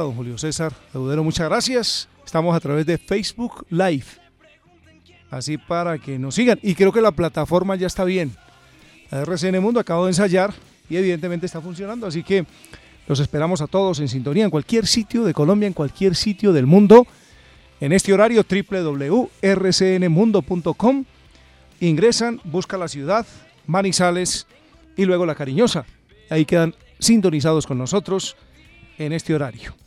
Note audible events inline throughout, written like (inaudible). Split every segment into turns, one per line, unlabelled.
don Julio César Deudero, muchas gracias. Estamos a través de Facebook Live. Así para que nos sigan. Y creo que la plataforma ya está bien. La RCN Mundo acabo de ensayar y evidentemente está funcionando. Así que los esperamos a todos en sintonía en cualquier sitio de Colombia, en cualquier sitio del mundo. En este horario www.rcnmundo.com ingresan, busca la ciudad, Manizales y luego la Cariñosa. Ahí quedan sintonizados con nosotros en este horario.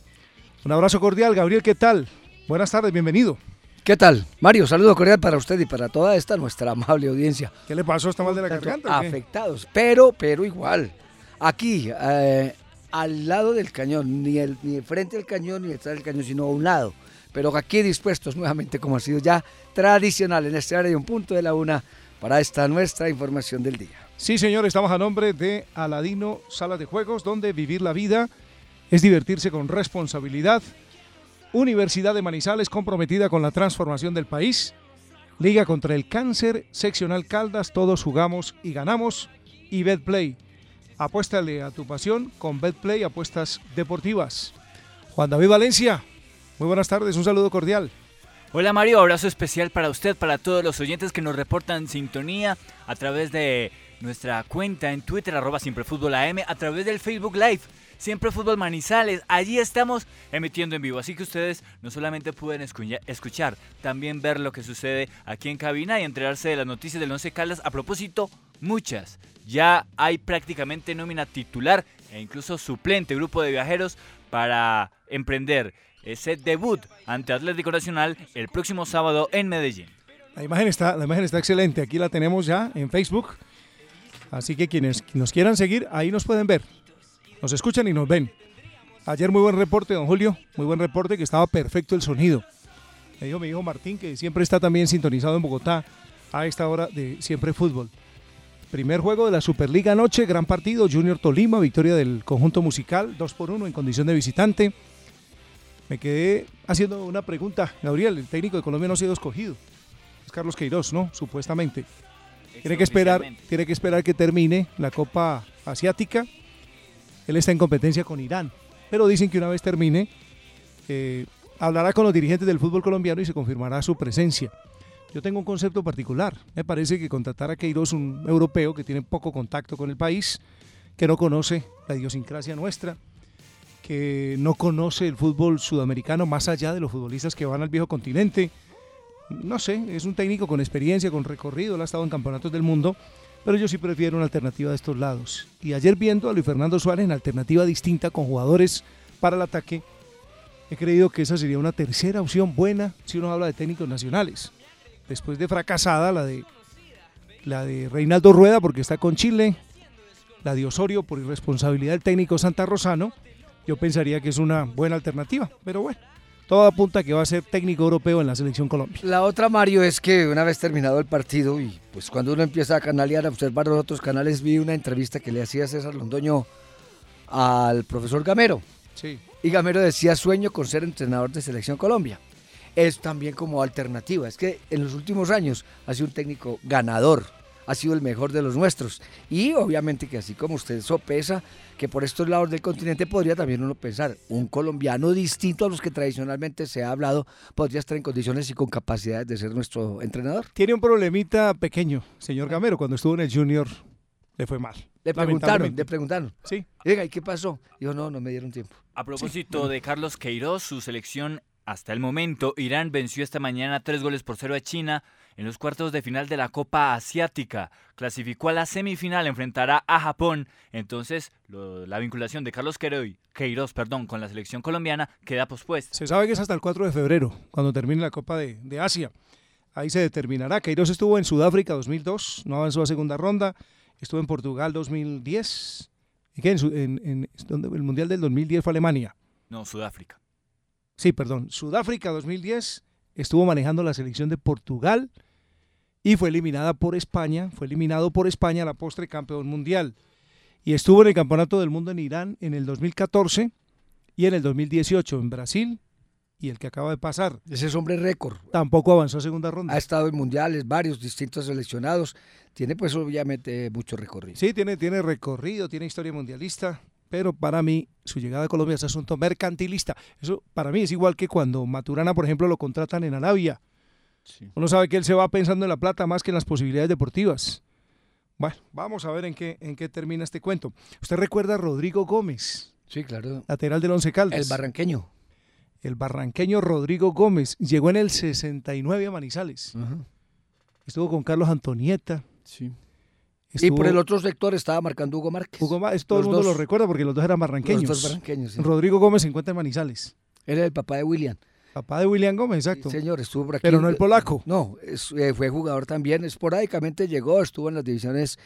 Un abrazo cordial, Gabriel, ¿qué tal? Buenas tardes, bienvenido.
¿Qué tal? Mario, saludo cordial para usted y para toda esta nuestra amable audiencia.
¿Qué le pasó? ¿Está mal de la garganta?
Afectados, pero, pero igual. Aquí, eh, al lado del cañón, ni, el, ni frente al cañón ni detrás del cañón, sino a un lado. Pero aquí dispuestos nuevamente, como ha sido ya tradicional en este área de un punto de la una, para esta nuestra información del día.
Sí, señor, estamos a nombre de Aladino Sala de Juegos, donde vivir la vida es divertirse con responsabilidad. Universidad de Manizales comprometida con la transformación del país. Liga contra el cáncer, seccional Caldas, todos jugamos y ganamos. Y BetPlay, apuéstale a tu pasión con BetPlay, apuestas deportivas. Juan David Valencia, muy buenas tardes, un saludo cordial.
Hola Mario, abrazo especial para usted, para todos los oyentes que nos reportan sintonía a través de nuestra cuenta en Twitter, arroba Siempre Fútbol AM, a través del Facebook Live, Siempre Fútbol Manizales. Allí estamos emitiendo en vivo, así que ustedes no solamente pueden escuchar, también ver lo que sucede aquí en cabina y enterarse de las noticias del Once Caldas. A propósito, muchas. Ya hay prácticamente nómina titular e incluso suplente grupo de viajeros para emprender ese debut ante Atlético Nacional el próximo sábado en Medellín.
La imagen está, la imagen está excelente, aquí la tenemos ya en Facebook. Así que quienes nos quieran seguir, ahí nos pueden ver. Nos escuchan y nos ven. Ayer muy buen reporte, don Julio, muy buen reporte que estaba perfecto el sonido. Me dijo mi hijo Martín que siempre está también sintonizado en Bogotá a esta hora de Siempre Fútbol. Primer juego de la Superliga anoche, gran partido, Junior Tolima, victoria del conjunto musical, 2 por 1 en condición de visitante me quedé haciendo una pregunta. Gabriel, el técnico de Colombia no ha sido escogido. Es Carlos Queiroz, ¿no? Supuestamente. Tiene que esperar, tiene que esperar que termine la Copa Asiática. Él está en competencia con Irán. Pero dicen que una vez termine, eh, hablará con los dirigentes del fútbol colombiano y se confirmará su presencia. Yo tengo un concepto particular. Me parece que contratar a Queiroz, un europeo que tiene poco contacto con el país, que no conoce la idiosincrasia nuestra, que no conoce el fútbol sudamericano más allá de los futbolistas que van al viejo continente. No sé, es un técnico con experiencia, con recorrido, él ha estado en campeonatos del mundo, pero yo sí prefiero una alternativa de estos lados. Y ayer viendo a Luis Fernando Suárez en alternativa distinta con jugadores para el ataque, he creído que esa sería una tercera opción buena si uno habla de técnicos nacionales. Después de fracasada la de la de Reinaldo Rueda porque está con Chile, la de Osorio por irresponsabilidad del técnico Santa Rosano yo pensaría que es una buena alternativa. Pero bueno, todo apunta a que va a ser técnico europeo en la selección Colombia.
La otra, Mario, es que una vez terminado el partido y pues cuando uno empieza a canalear, a observar los otros canales, vi una entrevista que le hacía César Londoño al profesor Gamero.
Sí.
Y Gamero decía sueño con ser entrenador de selección Colombia. Es también como alternativa. Es que en los últimos años ha sido un técnico ganador ha sido el mejor de los nuestros. Y obviamente que así como usted sopesa que por estos lados del continente podría también uno pensar, un colombiano distinto a los que tradicionalmente se ha hablado, podría estar en condiciones y con capacidades de ser nuestro entrenador.
Tiene un problemita pequeño, señor Gamero, cuando estuvo en el Junior le fue mal.
Le preguntaron, le preguntaron.
Sí.
Diga, ¿y qué pasó? Dijo, no, no me dieron tiempo.
A propósito de Carlos Queiroz, su selección hasta el momento, Irán venció esta mañana tres goles por cero a China en los cuartos de final de la Copa Asiática. Clasificó a la semifinal, enfrentará a Japón. Entonces, la vinculación de Carlos Queiroz perdón, con la selección colombiana queda pospuesta.
Se sabe que es hasta el 4 de febrero, cuando termine la Copa de, Asia. Ahí se determinará. Queiroz estuvo en Sudáfrica 2002, no avanzó a segunda ronda. Estuvo en Portugal 2010. ¿Y qué? En, en, el Mundial del 2010 fue Alemania.
No, Sudáfrica.
Sí, perdón. Sudáfrica 2010 estuvo manejando la selección de Portugal y fue eliminada por España, fue eliminado por España la postre campeón mundial. Y estuvo en el Campeonato del Mundo en Irán en el 2014 y en el 2018 en Brasil y el que acaba de pasar.
Ese es hombre récord.
Tampoco avanzó a segunda ronda.
Ha estado en mundiales, varios distintos seleccionados. Tiene pues obviamente mucho recorrido.
Sí, tiene, tiene recorrido, tiene historia mundialista pero para mí su llegada a Colombia es asunto mercantilista. Eso para mí es igual que cuando Maturana, por ejemplo, lo contratan en Arabia. Uno sabe que él se va pensando en la plata más que en las posibilidades deportivas. Bueno, vamos a ver en qué, en qué termina este cuento. ¿Usted recuerda a Rodrigo Gómez?
Sí, claro.
Lateral del Once Caldas.
El barranqueño.
El barranqueño Rodrigo Gómez llegó en el 69 a Manizales. Estuvo con Carlos Antonieta.
Sí. Y por el otro sector estaba marcando Hugo Márquez.
Hugo Márquez, todo el mundo lo recuerda porque los dos eran barranqueños.
Los dos barranqueños, sí.
Rodrigo Gómez se encuentra en Manizales.
Él es el papá de William.
Papá de William Gómez, exacto.
Sí, señor, estuvo por aquí.
Pero no el polaco.
No, eh, fue jugador también. Esporádicamente llegó, estuvo en las divisiones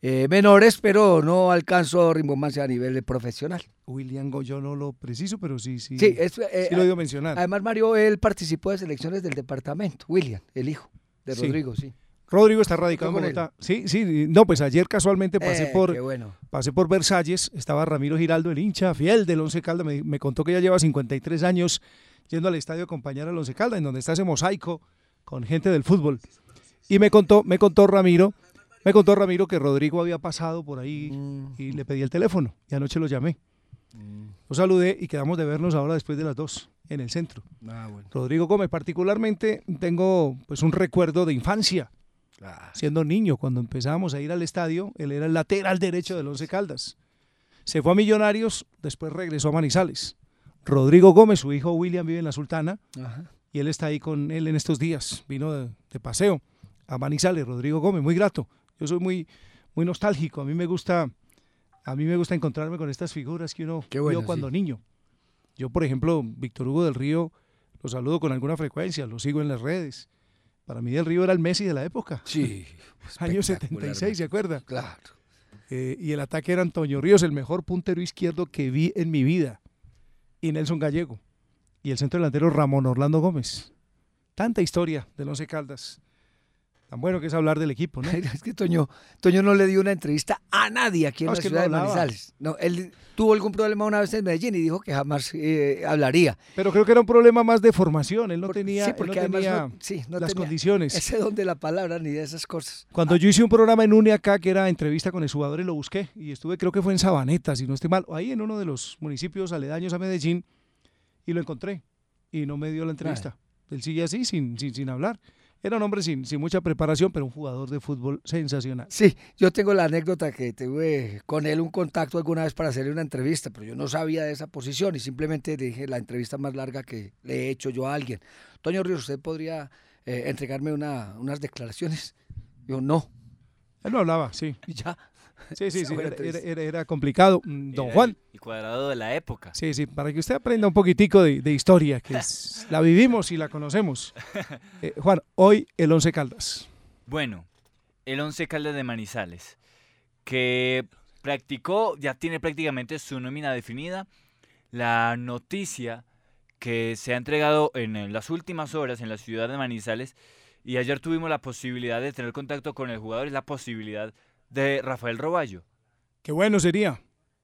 eh, menores, pero no alcanzó rimbomancia a nivel profesional.
William yo no lo preciso, pero sí, sí.
Sí, es,
eh, sí lo digo mencionar.
Además, Mario, él participó de selecciones del departamento. William, el hijo de Rodrigo, sí.
Rodrigo está radicado en Bogotá. Sí, sí, no, pues ayer casualmente pasé por
bueno.
pasé por Versalles, estaba Ramiro Giraldo, el hincha fiel del Once Caldas, me, me, contó que ya lleva 53 años yendo al estadio a acompañar al Once Caldas, en donde está ese mosaico con gente del fútbol. Y me contó, me contó Ramiro me contó Ramiro que Rodrigo había pasado por ahí y le pedí el teléfono y anoche lo llamé. Lo saludé y quedamos de vernos ahora después de las dos en el centro.
Ah,
Rodrigo Gómez, particularmente tengo pues un recuerdo de infancia. Siendo niño, cuando empezamos a ir al estadio, él era el lateral derecho del Once Caldas. Se fue a Millonarios, después regresó a Manizales. Rodrigo Gómez, su hijo William, vive en la Sultana y él está ahí con él en estos días. Vino de paseo a Manizales, Rodrigo Gómez, muy grato. Yo soy muy, muy nostálgico. A mí me gusta, a mí me gusta encontrarme con estas figuras que uno vio cuando niño. Yo, por ejemplo, Víctor Hugo del Río, lo saludo con alguna frecuencia, lo sigo en las redes. Para mí del Río era el Messi de la época.
Sí. (laughs)
Año 76, ¿se acuerda?
Claro.
Eh, y el ataque era Antonio Ríos, el mejor puntero izquierdo que vi en mi vida. Y Nelson Gallego. Y el centro delantero Ramón Orlando Gómez. Tanta historia del Once Caldas. Tan bueno que es hablar del equipo, ¿no? (laughs)
es que Toño, Toño no le dio una entrevista a nadie aquí en la ciudad de Manizales. No, él tuvo algún problema una vez en Medellín y dijo que jamás eh, hablaría.
Pero creo que era un problema más de formación. Él no tenía, sí, porque las condiciones.
Ese don de la palabra ni de esas cosas.
Cuando yo hice un programa en UNE acá que era entrevista con el jugador y lo busqué y estuve, creo que fue en Sabaneta, si no estoy mal, ahí en uno de los municipios aledaños a Medellín y lo encontré y no me dio la entrevista. Él sigue así sin, sin, sin hablar. Era un hombre sin, sin mucha preparación, pero un jugador de fútbol sensacional.
Sí, yo tengo la anécdota que tuve con él un contacto alguna vez para hacerle una entrevista, pero yo no sabía de esa posición y simplemente dije la entrevista más larga que le he hecho yo a alguien. Toño Ríos, ¿usted podría eh, entregarme una, unas declaraciones? Yo no.
Él no hablaba, sí.
Y (laughs) ya. (laughs)
Sí, sí, sí, era, complicado. Mm, don Juan.
Y cuadrado de la época.
Sí, sí, para que usted aprenda un poquitico de, historia, que (laughs) la vivimos y la conocemos. (laughs) Eh, Juan, hoy el Once Caldas.
Bueno, el Once Caldas de Manizales, que practicó, ya tiene prácticamente su nómina definida. La noticia que se ha entregado en las últimas horas en la ciudad de Manizales y ayer tuvimos la posibilidad de tener contacto con el jugador, es la posibilidad de Rafael Roballo.
Qué bueno sería.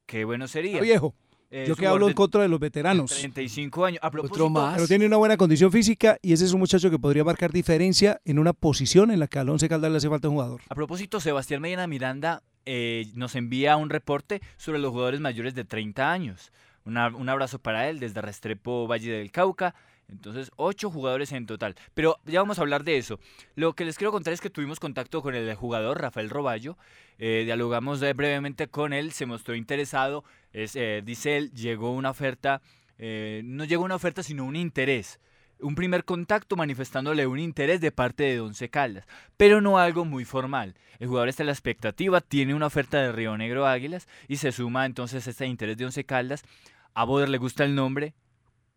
Qué bueno sería.
viejo. Eh, Yo que hablo en contra de los veteranos.
35 años. A
propósito, más.
Pero tiene una buena condición física y ese es un muchacho que podría marcar diferencia en una posición en la que a Alonso Caldas le hace falta un jugador.
A propósito, Sebastián Medina Miranda eh, nos envía un reporte sobre los jugadores mayores de 30 años. un abrazo para él desde Restrepo, Valle del Cauca. Entonces, ocho jugadores en total. Pero ya vamos a hablar de eso. Lo que les quiero contar es que tuvimos contacto con el jugador Rafael Roballo. Eh, dialogamos brevemente con él, se mostró interesado. Es, eh, dice él, llegó una oferta, eh, no llegó una oferta, sino un interés. Un primer contacto manifestándole un interés de parte de Once Caldas, pero no algo muy formal. El jugador está en la expectativa, tiene una oferta de Río Negro Águilas y se suma entonces este interés de Once Caldas. A Boder le gusta el nombre,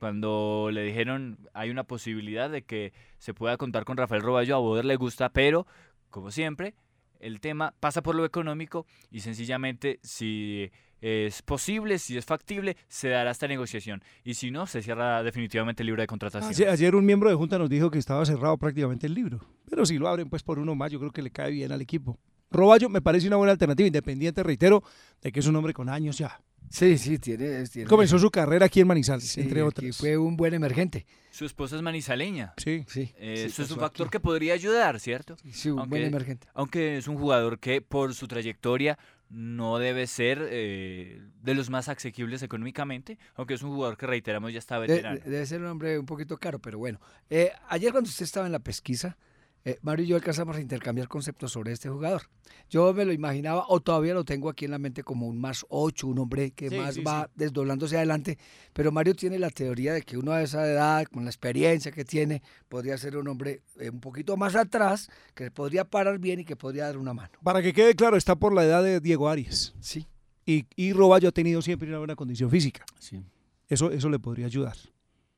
cuando le dijeron hay una posibilidad de que se pueda contar con Rafael Roballo, a Boder le gusta, pero como siempre, el tema pasa por lo económico y sencillamente si es posible, si es factible, se dará esta negociación. Y si no, se cierra definitivamente el libro de contratación.
Ayer, un miembro de Junta nos dijo que estaba cerrado prácticamente el libro. Pero si lo abren pues por uno más, yo creo que le cae bien al equipo. Roballo me parece una buena alternativa, independiente, reitero, de que es un hombre con años ya.
Sí, sí, tiene,
Comenzó su carrera aquí en Manizales, entre otros. Y
fue un buen emergente.
Su esposa es manizaleña.
Sí,
sí.
Eh, eso es un factor que podría ayudar, ¿cierto?
Sí, un buen emergente.
Aunque es un jugador que por su trayectoria no debe ser eh, de los más asequibles económicamente, aunque es un jugador que reiteramos ya está veterano.
de- debe ser un hombre un poquito caro, pero bueno. Eh, ayer cuando usted estaba en la pesquisa, eh, Mario y yo alcanzamos a intercambiar conceptos sobre este jugador. Yo me lo imaginaba, o todavía lo tengo aquí en la mente como un más ocho, un hombre que
Sí,
más
sí,
va desdoblándose adelante, pero Mario tiene la teoría de que uno a esa edad, con la experiencia que tiene, podría ser un hombre eh, un poquito más atrás, que podría parar bien y que podría dar una mano.
Para que quede claro, está por la edad de Diego Arias.
Sí,
Y, y Roballo ha tenido siempre una buena condición física.
sí.
Eso, eso le podría ayudar.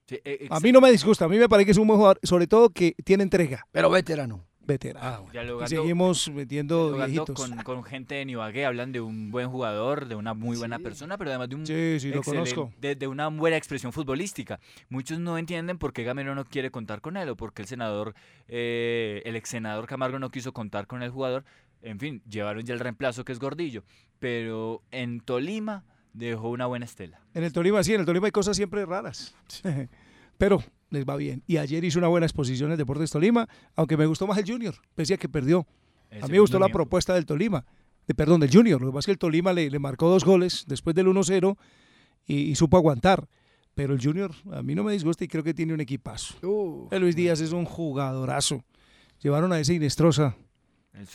Sí, eh,
A mí no me disgusta, a mí me parece que es un buen jugador, sobre todo que tiene entrega,
Pero veterano.
veterano.
Ah, bueno.
Y
dialogando-
seguimos metiendo viejitos.
con, con gente de Ibagué, hablan de un buen jugador, de una muy buena
Sí.
persona, pero además de un
Sí, sí, lo
excelente-
conozco.
De, de una buena expresión futbolística. Muchos no entienden por qué Gamero no quiere contar con él o por qué el senador, eh, el ex senador Camargo no quiso contar con el jugador. En fin, llevaron ya el reemplazo que es Gordillo, pero en Tolima dejó una buena estela.
En el Tolima, sí, en el Tolima hay cosas siempre raras. (laughs) Pero les va bien. Y ayer hizo una buena exposición en Deportes Tolima, aunque me gustó más el Junior, pese a que perdió.
El
A mí me gustó la
miembro.
propuesta del Tolima, de, perdón, del Junior. Lo que pasa es que el Tolima le, le marcó dos goles después del 1-0 y, y supo aguantar. Pero el Junior a mí no me disgusta y creo que tiene un equipazo.
Uh,
Luis Díaz es un jugadorazo. Llevaron a ese Inestrosa,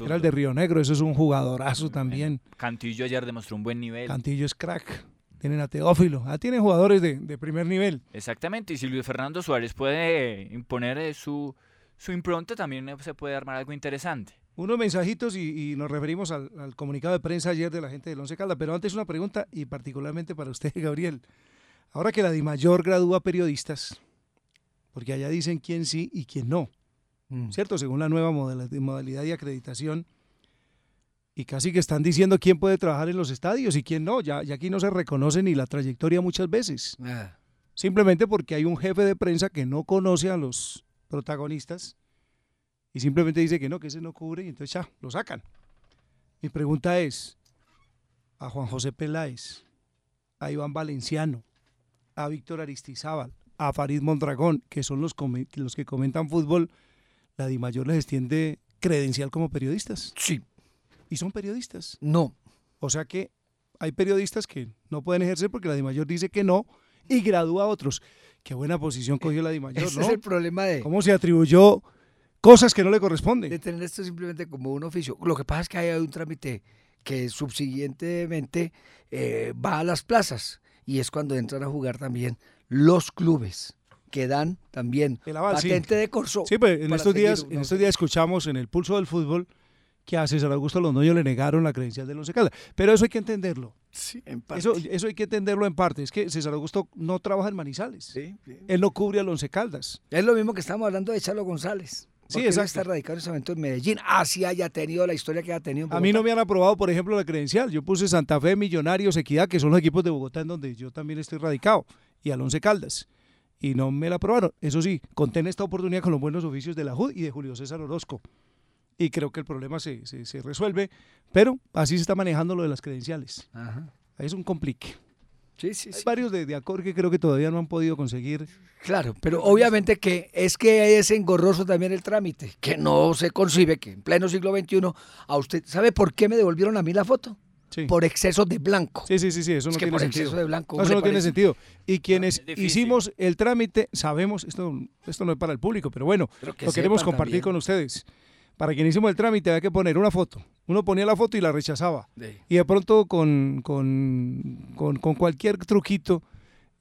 era el de Río Negro, eso es un jugadorazo también.
Cantillo ayer demostró un buen nivel.
Cantillo es crack. Tienen a Teófilo. Ah, tienen jugadores de, de primer nivel.
Exactamente, y si Luis Fernando Suárez puede imponer eh, su, su impronta, también eh, se puede armar algo interesante.
Unos mensajitos y, y nos referimos al, al comunicado de prensa ayer de la gente del Once Caldas. Pero antes una pregunta y particularmente para usted, (laughs) Gabriel. Ahora que la DIMAYOR gradúa periodistas, porque allá dicen quién sí y quién no,
mm.
¿cierto? Según la nueva modalidad de acreditación. Y casi que están diciendo quién puede trabajar en los estadios y quién no. Ya, ya aquí no se reconoce ni la trayectoria muchas veces.
Ah,
Simplemente porque hay un jefe de prensa que no conoce a los protagonistas y simplemente dice que no, que ese no cubre y entonces ya, lo sacan. Mi pregunta es, a Juan José Peláez, a Iván Valenciano, a Víctor Aristizábal, a Farid Mondragón, que son los, los que comentan fútbol, la DIMAYOR les extiende credencial como periodistas.
sí,
Y son periodistas.
no.
O sea que hay periodistas que no pueden ejercer porque la DIMAYOR dice que no y gradúa a otros. Qué buena posición cogió la DIMAYOR,
Ese
¿no?
es el problema de,
¿Cómo se atribuyó cosas que no le
de
corresponden?
tener esto simplemente como un oficio. Lo que pasa es que hay un trámite que subsiguientemente eh, va a las plazas y es cuando entran a jugar también los clubes que dan también
El aval, sí.
patente de corso.
Sí, pues en estos días, en estos días escuchamos en el pulso del fútbol que a César Augusto Londoño le negaron la credencial del Once Caldas. Pero eso hay que entenderlo.
Sí, en parte.
Eso, eso hay que entenderlo en parte. Es que César Augusto no trabaja en Manizales.
Sí, sí.
Él no cubre al Once Caldas.
Es lo mismo que estamos hablando de Chalo González.
Sí, exacto.
está radicado en ese momento en Medellín. Así haya tenido la historia que ha tenido. en
A mí no me han aprobado, por ejemplo, la credencial. Yo puse Santa Fe, Millonarios, Equidad, que son los equipos de Bogotá en donde yo también estoy radicado, y al Once Caldas. Y no me la aprobaron. Eso sí, conté en esta oportunidad con los buenos oficios de la JUD y de Julio César Orozco. Y creo que el problema se, se- se resuelve, pero así se está manejando lo de las credenciales.
Ajá.
Es un complique.
Sí, sí,
Hay
sí.
varios de, de Acor que creo que todavía no han podido conseguir.
Claro, pero obviamente que es que es engorroso también el trámite, que no se concibe que en pleno siglo XXI a usted, ¿sabe por qué me devolvieron a mí la foto?
Sí,
Por exceso de blanco.
sí, sí, sí, sí, eso
es
no
que
tiene
por
sentido.
exceso de blanco.
No, eso no tiene sentido. Y quienes hicimos el trámite, sabemos, esto, esto no es para el público, pero bueno,
Pero que
lo queremos compartir
también.
con ustedes. Para quien hicimos el trámite había que poner una foto. Uno ponía la foto y la rechazaba.
Sí.
Y de pronto con, con, con- con cualquier truquito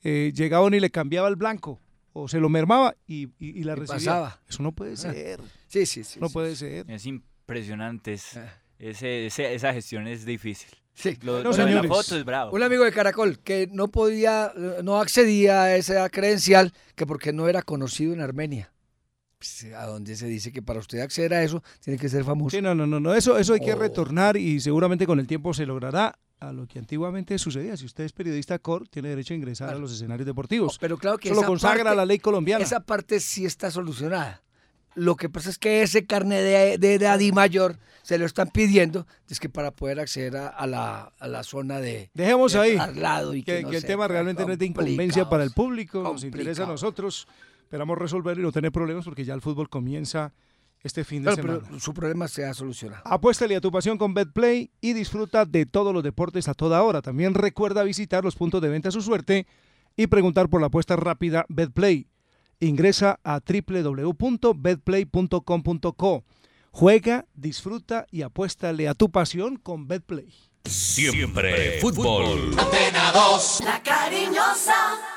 eh, llegaba uno y le cambiaba el blanco o se lo mermaba y, y- y la
Y
recibía.
pasaba.
Eso no puede ser.
Sí, sí, sí.
No
sí,
puede
sí.
ser.
Es impresionante, es-
Ah.
Ese- ese- esa gestión es difícil.
Sí.
Lo,
No,
lo de la foto es bravo.
Un amigo de Caracol que no podía, eh, no accedía a esa credencial que porque no era conocido en Armenia. Pues, a donde se dice que para usted acceder a eso tiene que ser famoso.
Sí, no, no, no, no, eso, eso hay que
Oh.
retornar y seguramente con el tiempo se logrará a lo que antiguamente sucedía. Si usted es periodista COR, tiene derecho a ingresar
Claro.
a los escenarios deportivos.
Pero claro que
Eso lo consagra
parte-
la ley colombiana.
Esa parte sí está solucionada. Lo que pasa es que ese carnet de, de mayor se lo están pidiendo, es que para poder acceder a, a la, a la zona de,
Dejemos
de
ahí
al lado y que,
que,
no
que el tema realmente no es de incumbencia para el público, nos interesa a nosotros. Esperamos resolver y no tener problemas porque ya el fútbol comienza este fin de
Claro,
semana.
pero su problema se ha solucionado.
Apuéstale a tu pasión con BetPlay y disfruta de todos los deportes a toda hora. También recuerda visitar los puntos de venta a su suerte y preguntar por la apuesta rápida BetPlay. Ingresa a www.betplay.com.co. Juega, disfruta y apuéstale a tu pasión con BetPlay.
Siempre fútbol.
La cariñosa.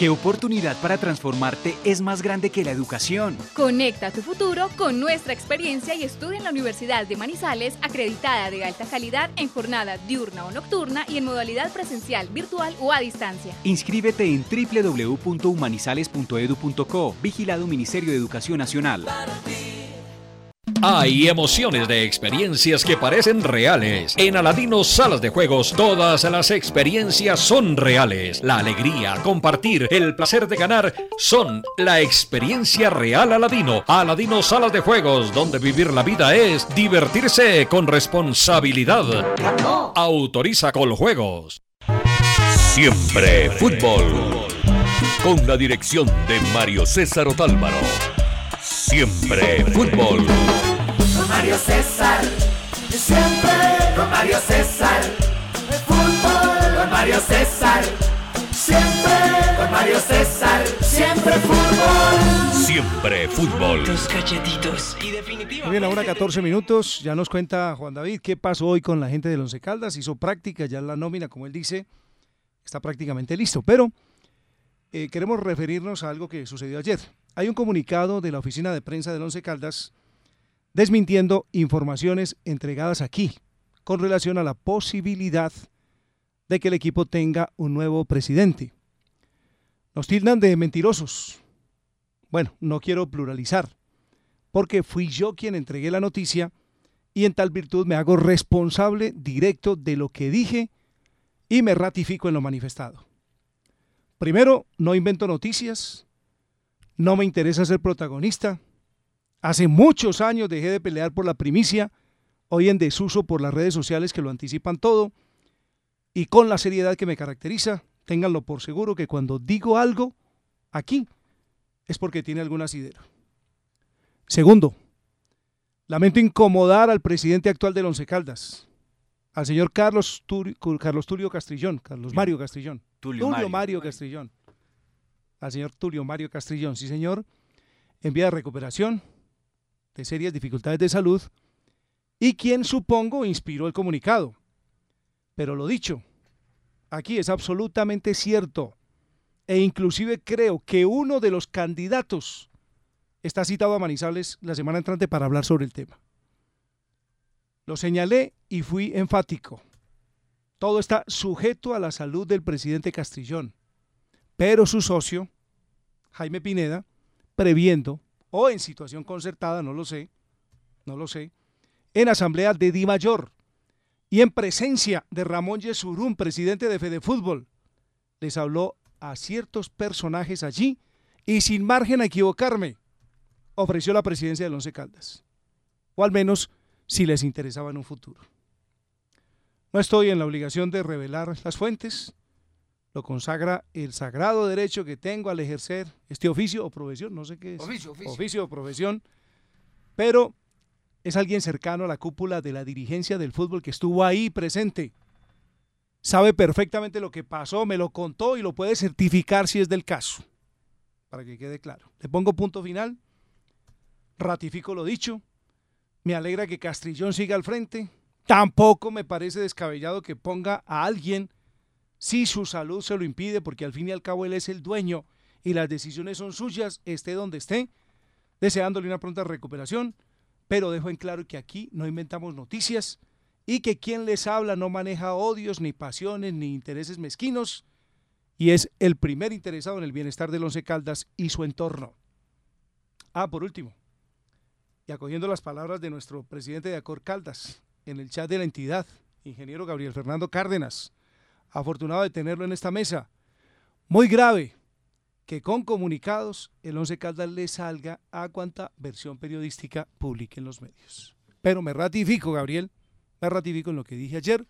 ¿Qué oportunidad para transformarte es más grande que la educación?
Conecta tu futuro con nuestra experiencia y estudia en la Universidad de Manizales, acreditada de alta calidad en jornada diurna o nocturna y en modalidad presencial, virtual o a distancia.
Inscríbete en www.humanizales.edu.co, vigilado Ministerio de Educación Nacional.
Hay emociones de experiencias que parecen reales. En Aladino Salas de Juegos, todas las experiencias son reales. La alegría, compartir, el placer de ganar son la experiencia real Aladino. Aladino Salas de Juegos, donde vivir la vida es divertirse con responsabilidad. Autoriza Coljuegos.
Siempre fútbol. Con la dirección de Mario César Otálvaro. Siempre fútbol.
Mario César. Siempre con Mario César. Fútbol con Mario César. Siempre con Mario César. Siempre fútbol.
Siempre fútbol.
Tus cachetitos. Y
Muy
definitivamente.
bien, ahora 14 minutos. Ya nos cuenta Juan David qué pasó hoy con la gente del Once Caldas. Hizo práctica, ya la nómina, como él dice, está prácticamente listo. Pero eh, queremos referirnos a algo que sucedió ayer. Hay un comunicado de la oficina de prensa del Once Caldas desmintiendo informaciones entregadas aquí con relación a la posibilidad de que el equipo tenga un nuevo presidente. Nos tildan de mentirosos. Bueno, no quiero pluralizar, porque fui yo quien entregué la noticia y en tal virtud me hago responsable directo de lo que dije y me ratifico en lo manifestado. Primero, no invento noticias, no me interesa ser protagonista. Hace muchos años dejé de pelear por la primicia, hoy en desuso por las redes sociales que lo anticipan todo, y con la seriedad que me caracteriza, ténganlo por seguro que cuando digo algo aquí es porque tiene algún asidero. Segundo, lamento incomodar al presidente actual del Once Caldas, al señor Carlos, Turi- Carlos Tulio Castrillón, Carlos Mario Castrillón.
Tulio,
Tulio
Mario.
Mario Castrillón. Al señor Tulio Mario Castrillón, sí señor, en vía de recuperación de serias dificultades de salud y quien supongo inspiró el comunicado. Pero lo dicho, aquí es absolutamente cierto e inclusive creo que uno de los candidatos está citado a Manizales la semana entrante para hablar sobre el tema. Lo señalé y fui enfático. Todo está sujeto a la salud del presidente Castrillón, pero su socio, Jaime Pineda, previendo o en situación concertada, no lo sé, no lo sé, en asamblea de Di Mayor y en presencia de Ramón Yesurún, presidente de Fede Fútbol, les habló a ciertos personajes allí y sin margen a equivocarme, ofreció la presidencia del Once Caldas, o al menos si les interesaba en un futuro. No estoy en la obligación de revelar las fuentes, lo consagra el sagrado derecho que tengo al ejercer este oficio o profesión, no sé qué es.
Oficio, oficio.
Oficio o profesión, pero es alguien cercano a la cúpula de la dirigencia del fútbol que estuvo ahí presente. Sabe perfectamente lo que pasó, me lo contó y lo puede certificar si es del caso, para que quede claro. Le pongo punto final, ratifico lo dicho, me alegra que Castrillón siga al frente, tampoco me parece descabellado que ponga a alguien si su salud se lo impide, porque al fin y al cabo él es el dueño y las decisiones son suyas, esté donde esté, deseándole una pronta recuperación, pero dejo en claro que aquí no inventamos noticias y que quien les habla no maneja odios, ni pasiones, ni intereses mezquinos, y es el primer interesado en el bienestar del Once Caldas y su entorno. Ah, por último, y acogiendo las palabras de nuestro presidente de Acor Caldas en el chat de la entidad, ingeniero Gabriel Fernando Cárdenas, afortunado de tenerlo en esta mesa. Muy grave que con comunicados el Once Caldas le salga a cuanta versión periodística publique en los medios. Pero me ratifico, Gabriel, me ratifico en lo que dije ayer.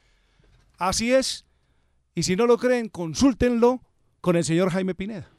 Así es. Y si no lo creen, consúltenlo con el señor Jaime Pineda,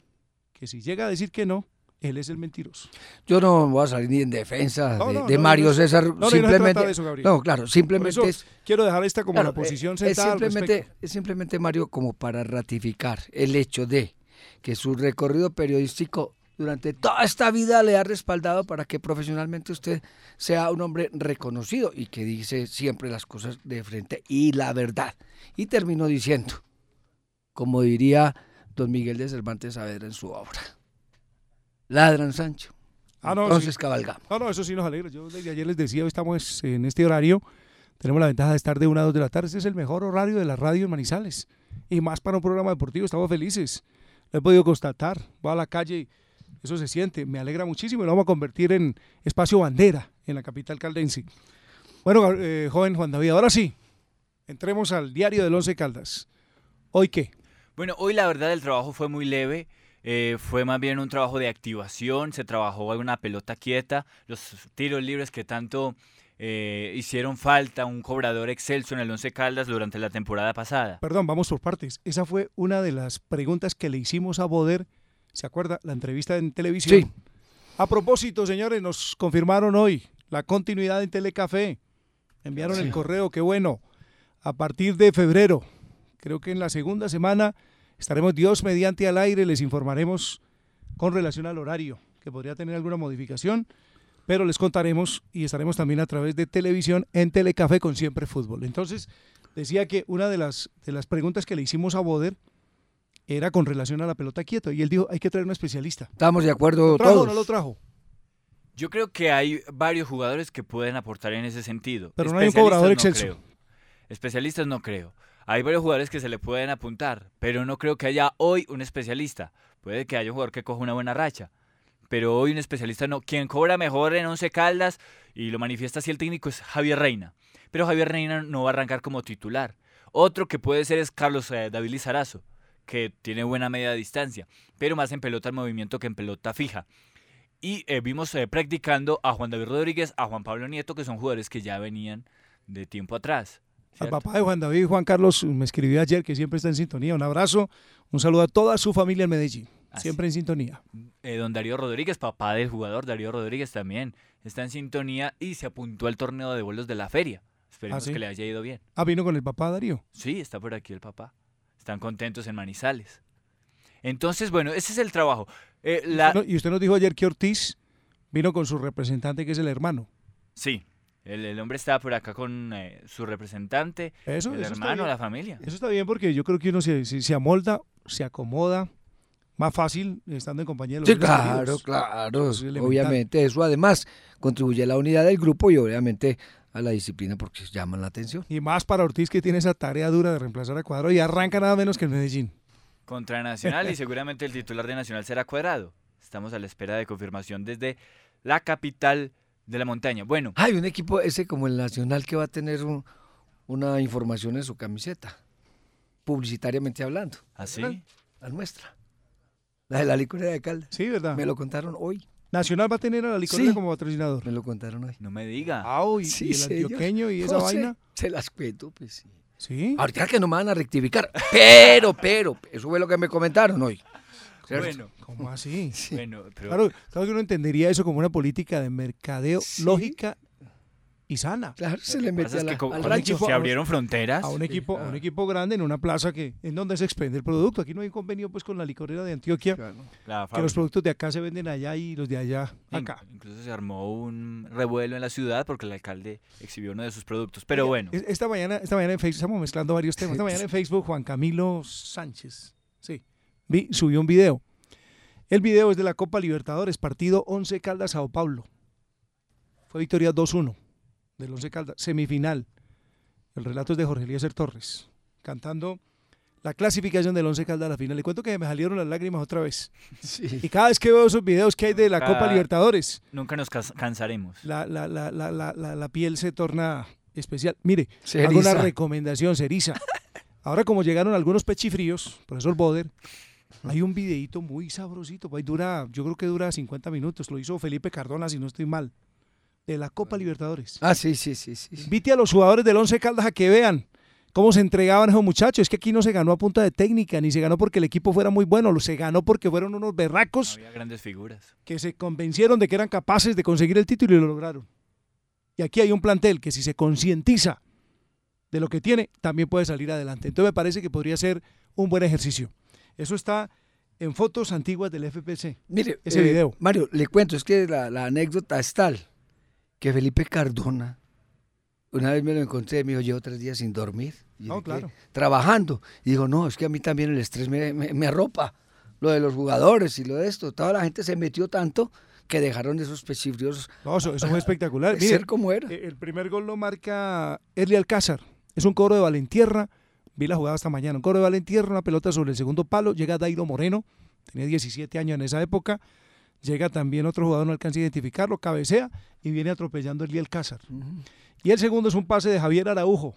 que si llega a decir que no, él es el mentiroso.
Yo no voy a salir ni en defensa
No,
de,
no,
de
no,
Mario César. simplemente.
eso, Gabriel.
no, claro,
Por
simplemente
eso
es.
quiero dejar esta como
claro,
la posición
eh,
sentada.
Es simplemente, es simplemente, Mario, como para ratificar el hecho de que su recorrido periodístico durante toda esta vida le ha respaldado para que profesionalmente usted sea un hombre reconocido y que dice siempre las cosas de frente y la verdad. Y terminó diciendo, como diría don Miguel de Cervantes Saavedra en su obra, ladran Sancho.
Ah, no,
Entonces
sí.
cabalgamos.
No, no, eso sí nos alegra. Yo desde ayer les decía, hoy estamos en este horario. Tenemos la ventaja de estar de 1 a 2 de la tarde. Este es el mejor horario de la radio en Manizales. Y más para un programa deportivo. Estamos felices. Lo he podido constatar. Voy a la calle y eso se siente. Me alegra muchísimo y lo vamos a convertir en espacio bandera en la capital caldense. Bueno, eh, joven Juan David, ahora sí. Entremos al diario del Once Caldas. ¿Hoy qué?
Bueno, hoy la verdad el trabajo fue muy leve. Eh, fue más bien un trabajo de activación. Se trabajó alguna pelota quieta. Los tiros libres que tanto eh, hicieron falta. Un cobrador excelso en el Once Caldas durante la temporada pasada.
Perdón, vamos por partes. Esa fue una de las preguntas que le hicimos a Boder. ¿Se acuerda? La entrevista en televisión.
Sí.
A propósito, señores, nos confirmaron hoy la continuidad en Telecafé. Enviaron el correo, qué bueno. A partir de febrero, creo que en la segunda semana estaremos Dios mediante al aire, les informaremos con relación al horario, que podría tener alguna modificación, pero les contaremos y estaremos también a través de televisión en Telecafé con Siempre Fútbol. Entonces, decía que una de las, de las preguntas que le hicimos a Boder era con relación a la pelota quieta y él dijo, hay que traer un especialista.
Estamos de acuerdo
¿Lo trajo o
todos.
no lo trajo?
Yo creo que hay varios jugadores que pueden aportar en ese sentido.
Pero no hay un cobrador
no
excelso.
creo. Especialistas no creo. Hay varios jugadores que se le pueden apuntar, pero no creo que haya hoy un especialista. Puede que haya un jugador que coja una buena racha, pero hoy un especialista no. Quien cobra mejor en Once Caldas, y lo manifiesta así el técnico, es Javier Reina. Pero Javier Reina no va a arrancar como titular. Otro que puede ser es Carlos eh, David Lizarazo, que tiene buena media distancia, pero más en pelota en movimiento que en pelota fija. Y eh, vimos eh, practicando a Juan David Rodríguez, a Juan Pablo Nieto, que son jugadores que ya venían de tiempo atrás.
Al papá de Juan David, Juan Carlos, me escribió ayer que siempre está en sintonía. Un abrazo, un saludo a toda su familia en Medellín.
Así.
Siempre en sintonía.
Eh, don Darío Rodríguez, papá del jugador Darío Rodríguez también, está en sintonía y se apuntó al torneo de vuelos de la feria. Esperemos
¿Ah, sí?
que le haya ido bien.
Ah, vino con el papá Darío.
Sí, está por aquí el papá. Están contentos en Manizales. Entonces, bueno, ese es el trabajo. Eh, la...
Y usted nos dijo ayer que Ortiz vino con su representante, que es el hermano.
Sí, el, el hombre estaba por acá con eh, su representante,
Eso,
el
eso
hermano, la familia.
Eso está bien porque yo creo que uno se, se, se amolda, se acomoda más fácil estando en compañía de los
Sí, claro, claro.
Es.
Obviamente, eso además contribuye a la unidad del grupo y obviamente a la disciplina porque llaman la atención.
Y más para Ortiz que tiene esa tarea dura de reemplazar a Cuadro y arranca nada menos que el Medellín.
Contra Nacional y seguramente el titular de Nacional será Cuadrado. Estamos a la espera de confirmación desde la capital de la montaña. Bueno,
Hay un equipo ese como el Nacional que va a tener un- una información en su camiseta, publicitariamente hablando.
así.
La nuestra. La de la licorera de Caldas.
Sí, ¿verdad?
Me lo contaron hoy.
Nacional va a tener a la licorera
Sí.
como patrocinador.
Me lo contaron hoy.
No me diga.
Ah, y,
Sí,
y el
señor.
antioqueño y esa
José,
vaina.
Se las cuento, pues sí.
Sí.
Ahorita que no me van a rectificar. (laughs) Pero, pero, eso fue lo que me comentaron hoy. ¿Cierto?
Bueno,
¿Cómo así? (laughs)
bueno, pero
Claro, claro que uno entendería eso como una política de mercadeo
Sí.
lógica y sana.
Claro, se le mete a
es
la-
que co-
al rancho.
equipo-
se abrieron fronteras.
A un equipo, a un
claro.
equipo grande en una plaza que en donde se expende el producto. Aquí no hay convenio pues con la licorera de Antioquia,
Claro.
La
que los productos de acá se venden allá y los de allá
In-
acá.
Incluso se armó un revuelo en la ciudad porque el alcalde exhibió uno de sus productos. Pero bueno,
Es- Esta mañana, esta mañana en Facebook, estamos mezclando varios temas. Esta mañana en Facebook, Juan Camilo Sánchez, sí, vi, subió un video. El video es de la Copa Libertadores, partido 11 Caldas Sao Paulo. Fue victoria 2-1 del 11 Caldas, semifinal. El relato es de Jorge Eliezer Torres, cantando la clasificación del 11 Caldas a la final. Le cuento que me salieron las lágrimas otra vez. (laughs) Y cada vez que veo esos videos que hay de la Copa Libertadores,
nunca nos cansaremos.
la, la, la, la, la, la- la piel se torna especial. Mire, hago una recomendación, Ceriza. Ahora como llegaron algunos pechifríos, profesor Boder, Hay un videíto muy sabrosito, pues, dura, yo creo que dura 50 minutos, lo hizo Felipe Cardona, si no estoy mal, de la Copa Libertadores.
Ah, sí, sí, sí, sí.
Invite a los jugadores del Once Caldas a que vean cómo se entregaban esos muchachos. Es que aquí no se ganó a punta de técnica, ni se ganó porque el equipo fuera muy bueno, lo se ganó porque fueron unos berracos
Había grandes figuras.
que se convencieron de que eran capaces de conseguir el título y lo lograron. Y aquí hay un plantel que si se concientiza de lo que tiene, también puede salir adelante. Entonces me parece que podría ser un buen ejercicio. Eso está en fotos antiguas del FPC.
Mire,
Ese
eh,
video.
Mario, le cuento, es que la, la anécdota es tal que Felipe Cardona, una vez me lo encontré, me dijo, llevo tres días sin dormir. Y yo
Oh,
dije,
claro.
Trabajando. Y digo, no, es que a mí también el estrés me, me- me arropa. Lo de los jugadores y lo de esto. Toda la gente se metió tanto que dejaron esos pechifrios
No, eso, eso fue espectacular. (laughs) Mire,
ser como era.
eh, el primer gol lo marca Erli Alcázar. Es un cobro de Valentierra. Vi la jugada esta mañana. Un de Valentierra, una pelota sobre el segundo palo. Llega Dairo Moreno. Tenía 17 años en esa época. Llega también otro jugador, no alcanza a identificarlo. Cabecea y viene atropellando a Erli Alcázar. Y el segundo es un pase de Javier Araujo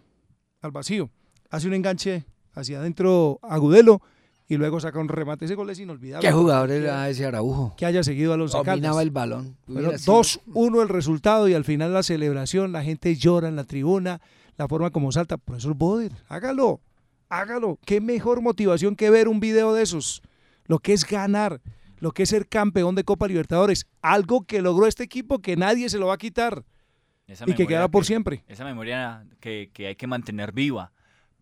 al vacío. Hace un enganche hacia adentro Agudelo y luego saca un remate. Ese gol es inolvidable.
¿Qué jugador era ese Araujo?
Que haya seguido a los
Dominaba el balón.
bueno,
Hubiera sido-
2-1 el resultado y al final la celebración, la gente llora en la tribuna, la forma como salta. Profesor Boder, hágalo, hágalo. Qué mejor motivación que ver un video de esos. Lo que es ganar, lo que es ser campeón de Copa Libertadores. Algo que logró este equipo que nadie se lo va a quitar
Esa
y que quedará por siempre.
Esa memoria que, que hay que mantener viva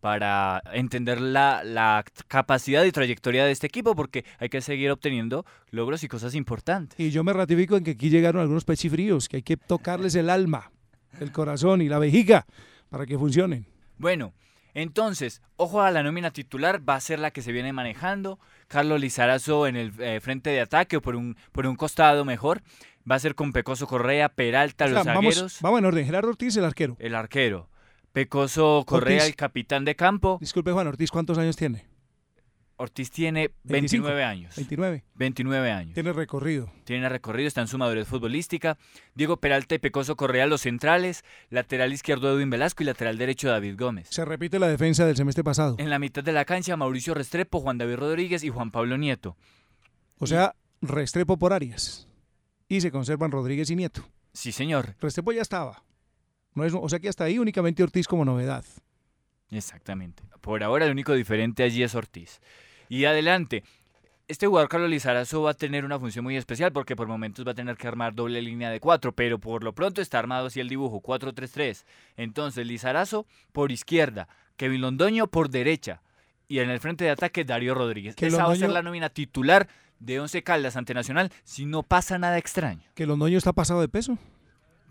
para entender la, la capacidad y trayectoria de este equipo, porque hay que seguir obteniendo logros y cosas importantes.
Y yo me ratifico en que aquí llegaron algunos pechifríos, que hay que tocarles el alma, el corazón y la vejiga para que funcionen.
Bueno, entonces, ojo a la nómina titular, va a ser la que se viene manejando. Carlos Lizarazo en el eh, frente de ataque o por un, por un costado mejor. Va a ser con Pecoso Correa, Peralta,
O sea,
los
vamos,
zagueros,
vamos en orden. Gerardo Ortiz, el arquero.
el arquero. Pecoso Correa,
Ortiz.
el capitán de campo.
Disculpe, Juan Ortiz, ¿cuántos años tiene?
Ortiz tiene
25,
29 años.
29.
29 años.
Tiene recorrido.
Tiene recorrido, está en su madurez futbolística. Diego Peralta y Pecoso Correa, los centrales. Lateral izquierdo Edwin Velasco y lateral derecho David Gómez.
Se repite la defensa del semestre pasado.
En la mitad de la cancha, Mauricio Restrepo, Juan David Rodríguez y Juan Pablo Nieto.
O sea, Restrepo por Arias. Y se conservan Rodríguez y Nieto.
Sí, señor.
Restrepo ya estaba. No es, o sea que hasta ahí únicamente Ortiz como novedad.
Exactamente. Por ahora el único diferente allí es Ortiz. Y adelante. Este jugador Carlos Lizarazo va a tener una función muy especial porque por momentos va a tener que armar doble línea de cuatro, pero por lo pronto está armado así el dibujo, 4-3-3. Entonces Lizarazo por izquierda, Kevin Londoño por derecha y en el frente de ataque Darío Rodríguez.
Que
Esa va a ser la nómina titular de Once Caldas ante Nacional si no pasa nada extraño.
Que Londoño está pasado de peso.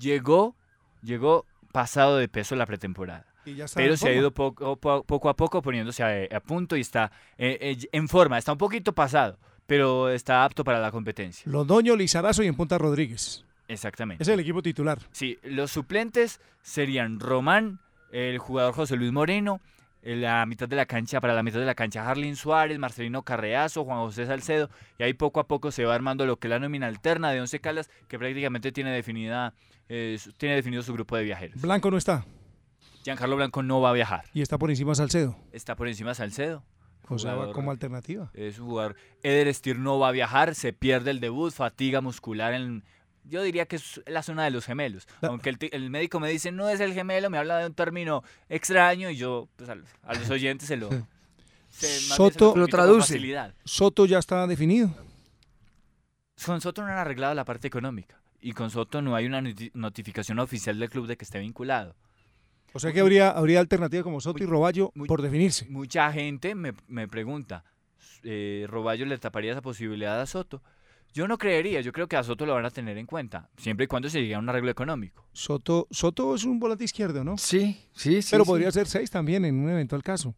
Llegó, llegó pasado de peso la pretemporada. Pero se ha ido poco, po- poco a poco poniéndose a, a punto y está eh, eh, en forma. Está un poquito pasado, pero está apto para la competencia.
Londoño, Lizarazo y en punta Rodríguez.
Exactamente.
Es el equipo titular.
Sí, los suplentes serían Román, el jugador José Luis Moreno, en la mitad de la cancha, para la mitad de la cancha, Harlin Suárez, Marcelino Carreazo, Juan José Salcedo, y ahí poco a poco se va armando lo que es la nómina alterna de Once Caldas, que prácticamente tiene definida, eh, tiene definido su grupo de viajeros.
Blanco no está.
Giancarlo Blanco no va a viajar,
Y está por encima Salcedo.
está por encima Salcedo.
O sea, como alternativa.
Es un jugador. Eder Stier no va a viajar, se pierde el debut, fatiga muscular en. Yo diría que es la zona de los gemelos.
La-
Aunque el, médico me dice no es el gemelo, me habla de un término extraño y yo pues, a, los- a los oyentes se lo. se- se
Soto-
lo
traduce.
Soto ya está definido.
Con Soto no han arreglado la parte económica. Y con Soto no hay una noti- notificación oficial del club de que esté vinculado.
O sea que habría, habría alternativa como Soto y Roballo
muy-
por definirse.
Mucha gente me, me pregunta, eh, ¿Roballo le taparía esa posibilidad a Soto? Yo no creería, yo creo que a Soto lo van a tener en cuenta, siempre y cuando se llegue a un arreglo económico.
Soto, Soto es un volante izquierdo, ¿no?
Sí, sí, sí.
Pero
sí.
podría ser seis también en un eventual caso.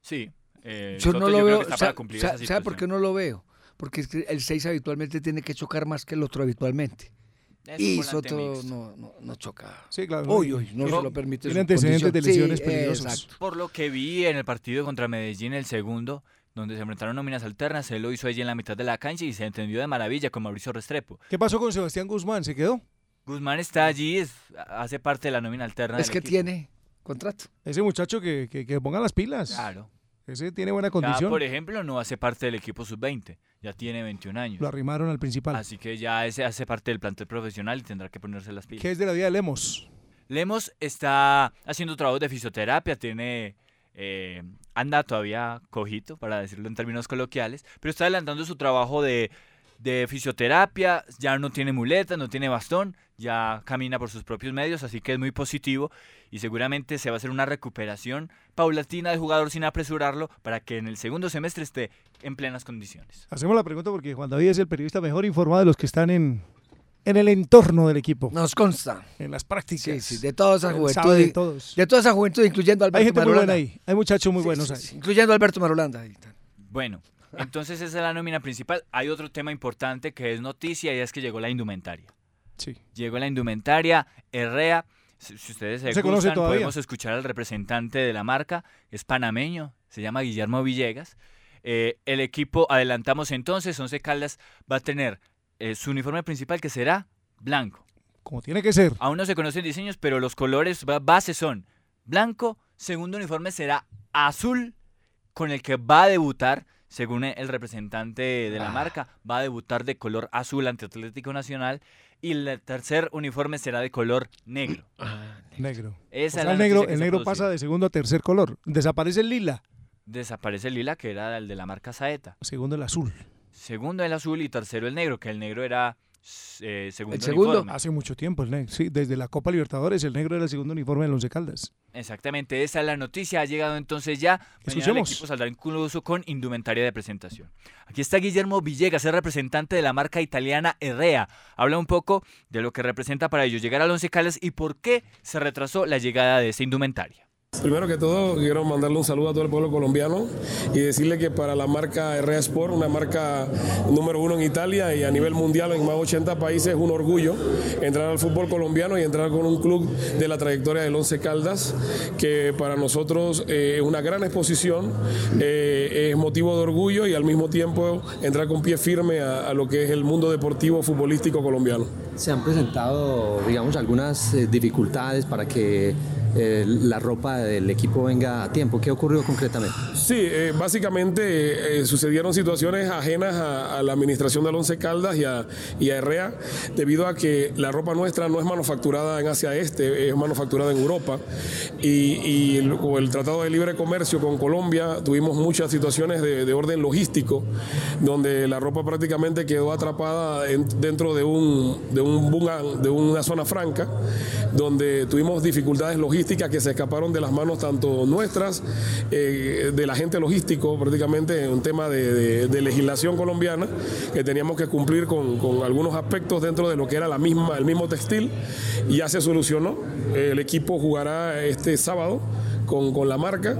Sí. eh,
Yo
Soto
no lo
creo
veo.
que está para esa
¿Sabe por qué no lo veo? Porque el 6 habitualmente tiene que chocar más que el otro habitualmente. Y Soto no, no, no choca.
Sí, claro.
Uy, uy, no se lo permite.
tiene antecedentes de lesiones
Sí,
peligrosas.
exacto.
Por lo que vi en el partido contra Medellín, el segundo, donde se enfrentaron nóminas alternas, él lo hizo allí en la mitad de la cancha y se entendió de maravilla con Mauricio Restrepo.
¿Qué pasó con Sebastián Guzmán? ¿Se quedó?
Guzmán está allí, es- hace parte de la nómina alterna.
Es que
equipo.
tiene contrato.
Ese muchacho que, que, que ponga las pilas.
Claro.
Ese tiene buena
Ya,
condición.
por ejemplo, no hace parte del equipo sub-20, ya tiene 21 años.
Lo arrimaron al principal.
Así que ya ese hace parte del plantel profesional y tendrá que ponerse las pilas.
¿Qué es de la vida de Lemos?
Lemos está haciendo trabajo de fisioterapia, tiene eh, anda todavía cojito, para decirlo en términos coloquiales, pero está adelantando su trabajo de, de fisioterapia, ya no tiene muletas, no tiene bastón, ya camina por sus propios medios, así que es muy positivo y seguramente se va a hacer una recuperación paulatina del jugador sin apresurarlo para que en el segundo semestre esté en plenas condiciones.
Hacemos la pregunta porque Juan David es el periodista mejor informado de los que están en, en el entorno del equipo,
Nos consta.
en las prácticas.
Sí, sí, de toda esa juventud.
de todos.
de toda esa juventud, incluyendo a Alberto
Hay gente muy buena
Marulanda.
ahí, hay muchachos muy
Sí,
buenos
sí,
ahí.
sí, incluyendo a Alberto Marulanda.
Bueno, entonces esa es la nómina principal. Hay otro tema importante que es noticia y es que llegó la indumentaria.
Sí.
Llegó la indumentaria, Herrea. Si, si ustedes se,
se
gustan, podemos escuchar al representante de la marca, es panameño, se llama Guillermo Villegas. Eh, el equipo, adelantamos entonces, Once Caldas va a tener eh, su uniforme principal que será blanco.
Como tiene que ser.
Aún no se conocen diseños, pero los colores ba- base son blanco, segundo uniforme será azul, con el que va a debutar, según el representante de la
Ah.
marca, va a debutar de color azul ante Atlético Nacional, y el tercer uniforme será de color negro. (clears throat)
Negro. O
Esa
sea,
es la
el negro, el negro pasa de segundo a tercer color. Desaparece el lila.
Desaparece el lila, que era el de la marca Saeta.
Segundo el azul.
Segundo el azul y tercero el negro, que el negro era eh, segundo
El segundo.
uniforme.
Hace mucho tiempo el negro. Sí, desde la Copa Libertadores el negro era el segundo uniforme del Once Caldas.
Exactamente, esa es la noticia. Ha llegado entonces ya. Mañana el
Escuchemos.
equipo saldrá incluso con indumentaria de presentación. Aquí está Guillermo Villegas, el representante de la marca italiana Herrea. Habla un poco de lo que representa para ellos llegar al Once Caldas y por qué se retrasó la llegada de esa indumentaria.
Primero que todo, quiero mandarle un saludo a todo el pueblo colombiano y decirle que para la marca Herrea Sport, una marca número uno en Italia y a nivel mundial en más de 80 países, es un orgullo entrar al fútbol colombiano y entrar con un club de la trayectoria del Once Caldas, que para nosotros eh, es una gran exposición, eh, es motivo de orgullo y al mismo tiempo entrar con pie firme a lo que es el mundo deportivo futbolístico colombiano.
Se han presentado, digamos, algunas eh, dificultades para que eh, la ropa del equipo venga a tiempo. ¿Qué ocurrió concretamente?
Sí, eh, básicamente sucedieron situaciones ajenas a, la administración del Once Caldas y a, y a Herrea, debido a que la ropa nuestra no es manufacturada en Asia Este, es manufacturada en Europa. Y, y el, Tratado de Libre Comercio con Colombia tuvimos muchas situaciones de, de orden logístico, donde la ropa prácticamente quedó atrapada en- dentro de, un, de, de una zona franca, donde tuvimos dificultades logísticas que se escaparon de las manos tanto nuestras, eh, del agente logístico, prácticamente un tema de, de- de legislación colombiana, que teníamos que cumplir con, algunos aspectos dentro de lo que era la misma, el mismo textil, ya se solucionó. El equipo jugará este sábado con, con la marca.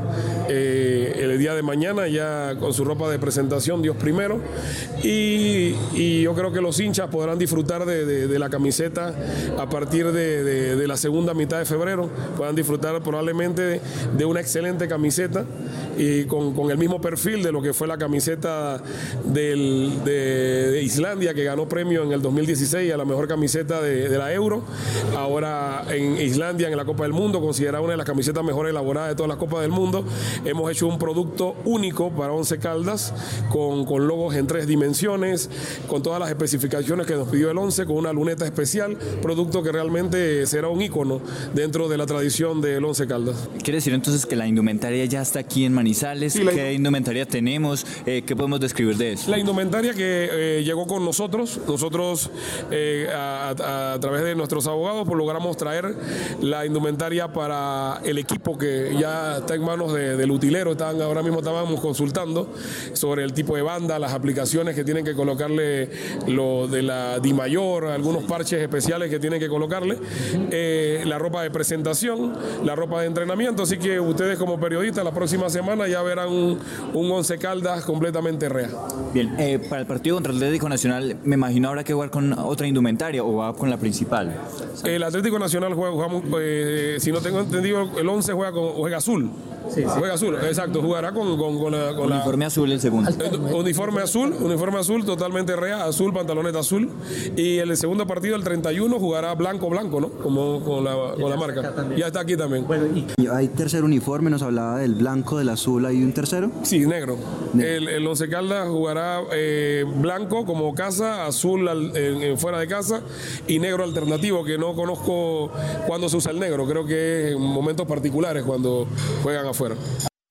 eh, el día de mañana ya con su ropa de presentación, Dios primero. Y, yo creo que los hinchas podrán disfrutar de, la camiseta a partir de, la segunda mitad de febrero. Puedan disfrutar probablemente de, una excelente camiseta y con, el mismo perfil de lo que fue la camiseta del- de, Islandia que ganó premio en el 2016 a la mejor camiseta de, de la Euro. Ahora en Islandia, en la Copa del Mundo, considerada una de las camisetas mejor elaboradas de todas las Copas del Mundo. Hemos hecho un producto único para Once Caldas, con, con logos en tres dimensiones, con todas las especificaciones que nos pidió el Once, con una luneta especial, producto que realmente será un ícono dentro de la tradición del Once Caldas.
¿Quiere decir entonces que la indumentaria ya está aquí en Manizales?
Sí,
¿Qué indumentaria tenemos? Eh, ¿Qué podemos describir de eso?
La indumentaria que eh, llegó con nosotros, nosotros eh, a, a- a través de nuestros abogados pues, logramos traer la indumentaria para el equipo que ya está en manos de- del utilero, estaban, ahora mismo estábamos consultando sobre el tipo de banda, las aplicaciones que tienen que colocarle lo de la Di Mayor, algunos parches especiales que tienen que colocarle, eh, la ropa de presentación, la ropa de entrenamiento, así que ustedes como periodistas la próxima semana ya verán un, un Once Caldas completamente real.
Bien, eh, para el partido contra el Atlético Nacional, me imagino habrá que jugar con otra indumentaria o va con la principal.
El Atlético Nacional juega, jugamos, eh, si no tengo entendido, el 11 juega con, juega azul. Juega azul, exacto, jugará con, con, con la, con la-
Uniforme azul el segundo.
eh, Uniforme azul, uniforme azul, totalmente rea, azul, pantaloneta azul. Y el segundo partido, el 31, jugará blanco, blanco, ¿no? Como con la, con la marca. Ya está aquí también.
Y Hay tercer uniforme, nos hablaba del blanco, del azul, ¿hay un tercero?
Sí, negro. El, el Once Caldas jugará eh, blanco como casa, azul al- en- en fuera de casa y negro alternativo, que no conozco cuándo se usa el negro. Creo que es en momentos particulares cuando juegan afuera.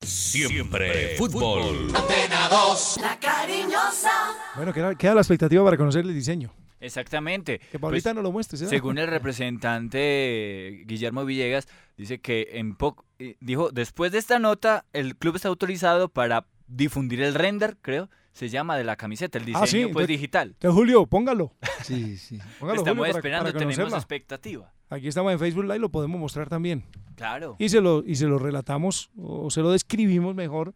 Siempre fútbol.
La cariñosa.
Bueno, queda, queda la expectativa para conocer el diseño.
Exactamente.
Que Paulita
Pues,
no lo muestre. ¿sí?
Según el (laughs) representante Guillermo Villegas, dice que en poco dijo, después de esta nota, el club está autorizado para difundir el render, creo, se llama de la camiseta, el diseño
Ah, sí,
pues digital.
Entonces, Julio, póngalo.
Sí, sí.
Póngalo,
Estamos
Julio, para-
esperando,
para
tenemos expectativa.
Aquí estamos en Facebook Live, lo podemos mostrar también.
Claro.
Y se lo, y se lo relatamos o se lo describimos mejor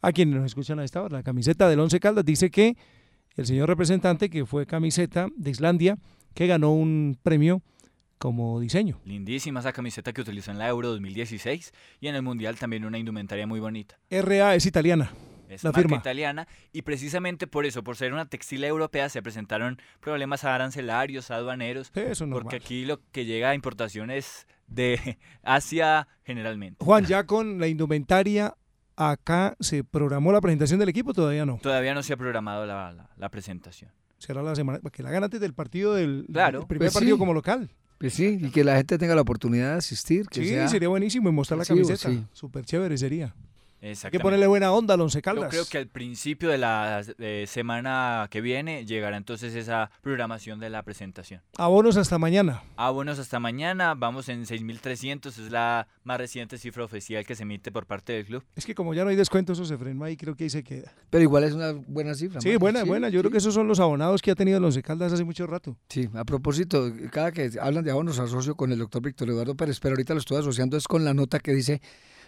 a quienes nos escuchan a esta hora. La camiseta del Once Caldas dice que el señor representante, que fue camiseta de Islandia, que ganó un premio como diseño.
Lindísima esa camiseta que utilizó en la Euro 2016 y en el Mundial también una indumentaria muy bonita.
RA es italiana.
Es
la
marca
firma.
italiana y precisamente por eso, por ser una textil europea, se presentaron problemas arancelarios, aduaneros,
Eso es
porque aquí lo que llega a importaciones de (laughs) Asia generalmente.
Juan, ya con la indumentaria, acá se programó la presentación del equipo, todavía no.
Todavía no se ha programado la, la- la presentación.
Será la semana, que la hagan antes del partido del
Claro.
del primer
Pues
partido
sí.
como local.
Pues sí, y que la gente tenga la oportunidad de asistir. Que
Sí,
sea
sería buenísimo y mostrar la
masivo,
camiseta.
sí.
Súper chévere sería. Hay que ponerle buena onda al Once
Yo
Caldas.
creo que al principio de la eh, semana que viene llegará entonces esa programación de la presentación.
Abonos hasta mañana.
Buenos hasta mañana. Vamos en 6.300. Es la más reciente cifra oficial que se emite por parte del club.
Es que como ya no hay descuento, eso se frenó ahí, creo que ahí se queda.
Pero igual es una buena cifra.
Sí, buena, buena. Yo creo que esos son los abonados que ha tenido el Once Caldas hace mucho rato.
Sí, a propósito, cada que hablan de abonos asocio con el doctor Víctor Eduardo Pérez, pero ahorita lo estoy asociando es con la nota que dice,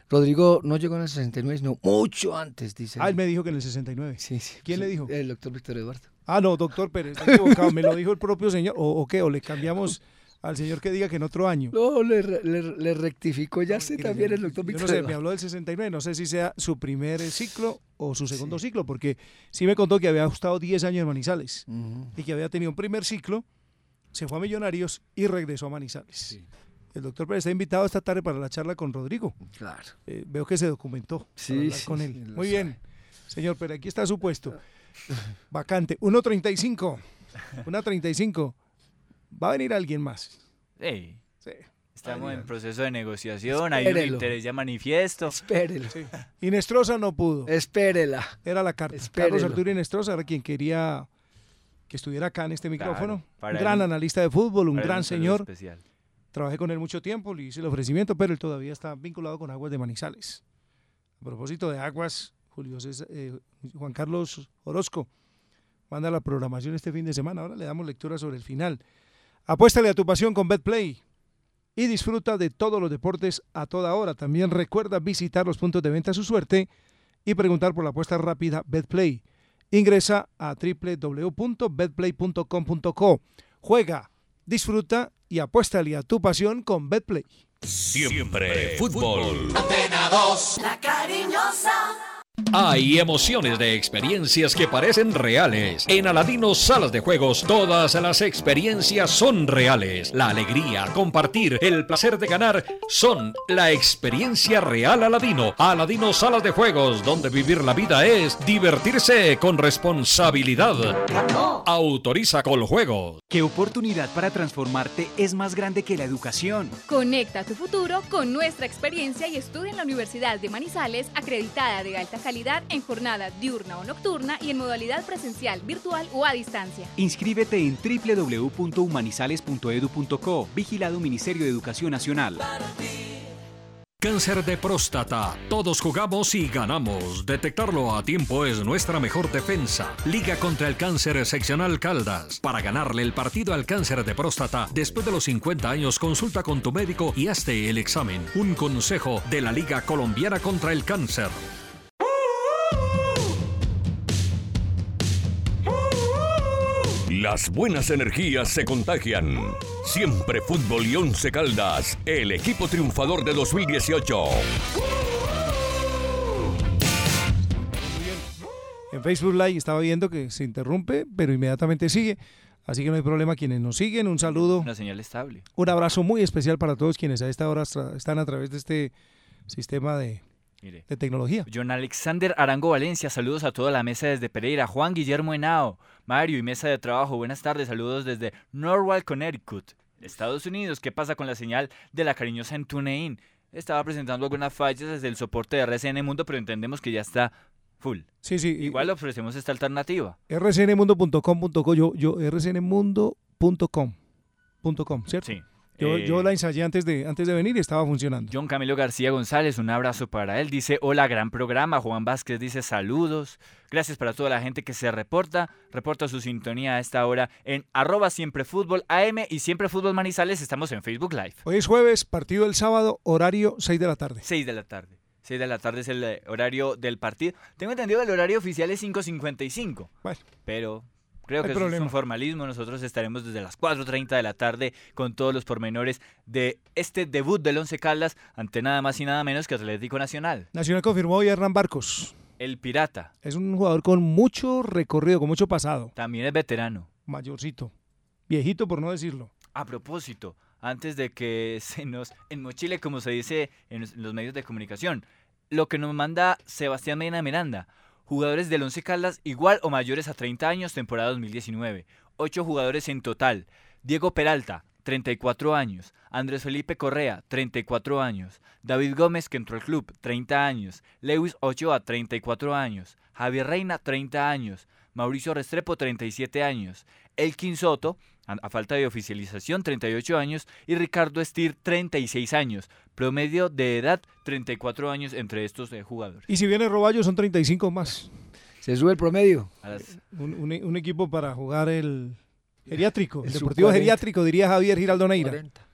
Rodrigo no llegó en el 69, sino mucho antes, dice.
Ah, él me dijo que en el 69.
Sí, sí.
¿Quién le dijo?
El doctor Víctor Eduardo.
Ah, no, doctor Pérez, está equivocado. me lo dijo el propio señor. ¿O, o qué? ¿O le cambiamos al señor que diga que en otro año?
No, le, re- le- le rectificó ya sé también el doctor
Yo
Víctor
no sé, me habló del 69, no sé si sea su primer ciclo o su segundo ciclo, porque sí me contó que había estado 10 años en Manizales y que había tenido un primer ciclo, se fue a Millonarios y regresó a Manizales. El doctor Pérez está invitado esta tarde para la charla con Rodrigo.
Claro.
Eh, veo que se documentó
Sí, sí,
con
sí,
él. Muy
sabe.
bien, señor, pero aquí está su puesto. (laughs) Vacante. 1.35. 1.35. Va a venir alguien más.
Sí.
Sí.
Estamos en proceso de negociación. Hay un
Espérelo.
interés ya manifiesto.
Espérelo.
Inestrosa no pudo.
Espérela.
Era la carta.
Espérelo.
Carlos Arturo Inestrosa era quien quería que estuviera acá en este micrófono.
para
un gran analista de fútbol, un
Para
gran señor.
especial.
Trabajé con él mucho tiempo, le hice el ofrecimiento, pero él todavía está vinculado con Aguas de Manizales. A propósito de Aguas, Julio César- eh, Juan Carlos Orozco manda la programación este fin de semana. Ahora le damos lectura sobre el final. Apuéstale a tu pasión con BetPlay y disfruta de todos los deportes a toda hora. También recuerda visitar los puntos de venta a su suerte y preguntar por la apuesta rápida BetPlay. Ingresa a www.betplay.com.co. Juega, disfruta y apuéstale a tu pasión con BetPlay.
Siempre fútbol.
Antena 2. La cariñosa.
Hay emociones de experiencias que parecen reales. En Aladino Salas de Juegos, todas las experiencias son reales. La alegría, compartir, el placer de ganar son la experiencia real Aladino. Aladino Salas de Juegos, donde vivir la vida es divertirse con responsabilidad. Autoriza con juegos.
¿Qué oportunidad para transformarte es más grande que la educación?
Conecta tu futuro con nuestra experiencia y estudia en la Universidad de Manizales, acreditada de alta calidad en jornada diurna o nocturna y en modalidad presencial, virtual o a distancia.
Inscríbete en www.humanizales.edu.co, vigilado Ministerio de Educación Nacional.
Cáncer de próstata. Todos jugamos y ganamos. Detectarlo a tiempo es nuestra mejor defensa. Liga contra el cáncer seccional Caldas. Para ganarle el partido al cáncer de próstata, después de los 50 años, consulta con tu médico y hazte el examen. Un consejo de la Liga Colombiana contra el Cáncer.
Las buenas energías se contagian. Siempre Fútbol y Once Caldas, el equipo triunfador de 2018.
En Facebook Live estaba viendo que se interrumpe, pero inmediatamente sigue. Así que no hay problema quienes nos siguen. Un saludo.
Una señal estable.
Un abrazo muy especial para todos quienes a esta hora están a través de este sistema de,
Mire.
de tecnología.
John Alexander Arango Valencia, saludos a toda la mesa desde Pereira. Juan Guillermo Henao, Mario y mesa de trabajo, buenas tardes, saludos desde Norwalk, Connecticut, Estados Unidos. ¿Qué pasa con la señal de la cariñosa en TuneIn? Estaba presentando algunas fallas desde el soporte de RCN Mundo, pero entendemos que ya está full.
Sí, sí.
Igual ofrecemos esta alternativa.
rcnmundo.com.co, yo, yo, rcnmundo.com, punto com, ¿cierto?
Sí.
Yo,
Eh,
yo la ensayé antes de, antes de venir y estaba funcionando.
John Camilo García González, un abrazo para él. Dice, hola, gran programa. Juan Vázquez dice, saludos. Gracias para toda la gente que se reporta. Reporta su sintonía a esta hora en arroba siempre fútbol AM y siempre fútbol manizales. Estamos en Facebook Live.
Hoy es jueves, partido el sábado, horario 6 de la tarde.
6 de la tarde. 6 de la tarde es el eh, horario del partido. Tengo entendido que el horario oficial es 5.55.
Bueno.
Pero creo que eso es un formalismo. Nosotros estaremos desde las 4.30 de la tarde con todos los pormenores de este debut del Once Caldas ante nada más y nada menos que Atlético Nacional.
Nacional confirmó hoy a Hernán Barcos.
El Pirata
Es un jugador con mucho recorrido, con mucho pasado.
también es veterano.
Mayorcito. Viejito por no decirlo.
A propósito, antes de que (laughs) se nos enmochile, como se dice en los- en los medios de comunicación, lo que nos manda Sebastián Medina Miranda. Jugadores del Once Caldas igual o mayores a 30 años, temporada 2019. Ocho jugadores en total. Diego Peralta, 34 años. Andrés Felipe Correa, 34 años. David Gómez, que entró al club, 30 años. Lewis Ochoa, 34 años. Javier Reina, 30 años. Mauricio Restrepo, 37 años. Elkin Soto, a, a falta de oficialización, 38 años. Y Ricardo Estir, 36 años. Promedio de edad, 34 años entre estos eh, jugadores.
Y si viene Roballo, son 35 más.
Se sube el promedio.
A las-
Un, un- un equipo para jugar el geriátrico. El,
El
deportivo
sub-40.
geriátrico, diría Javier Giraldo Neira.
40.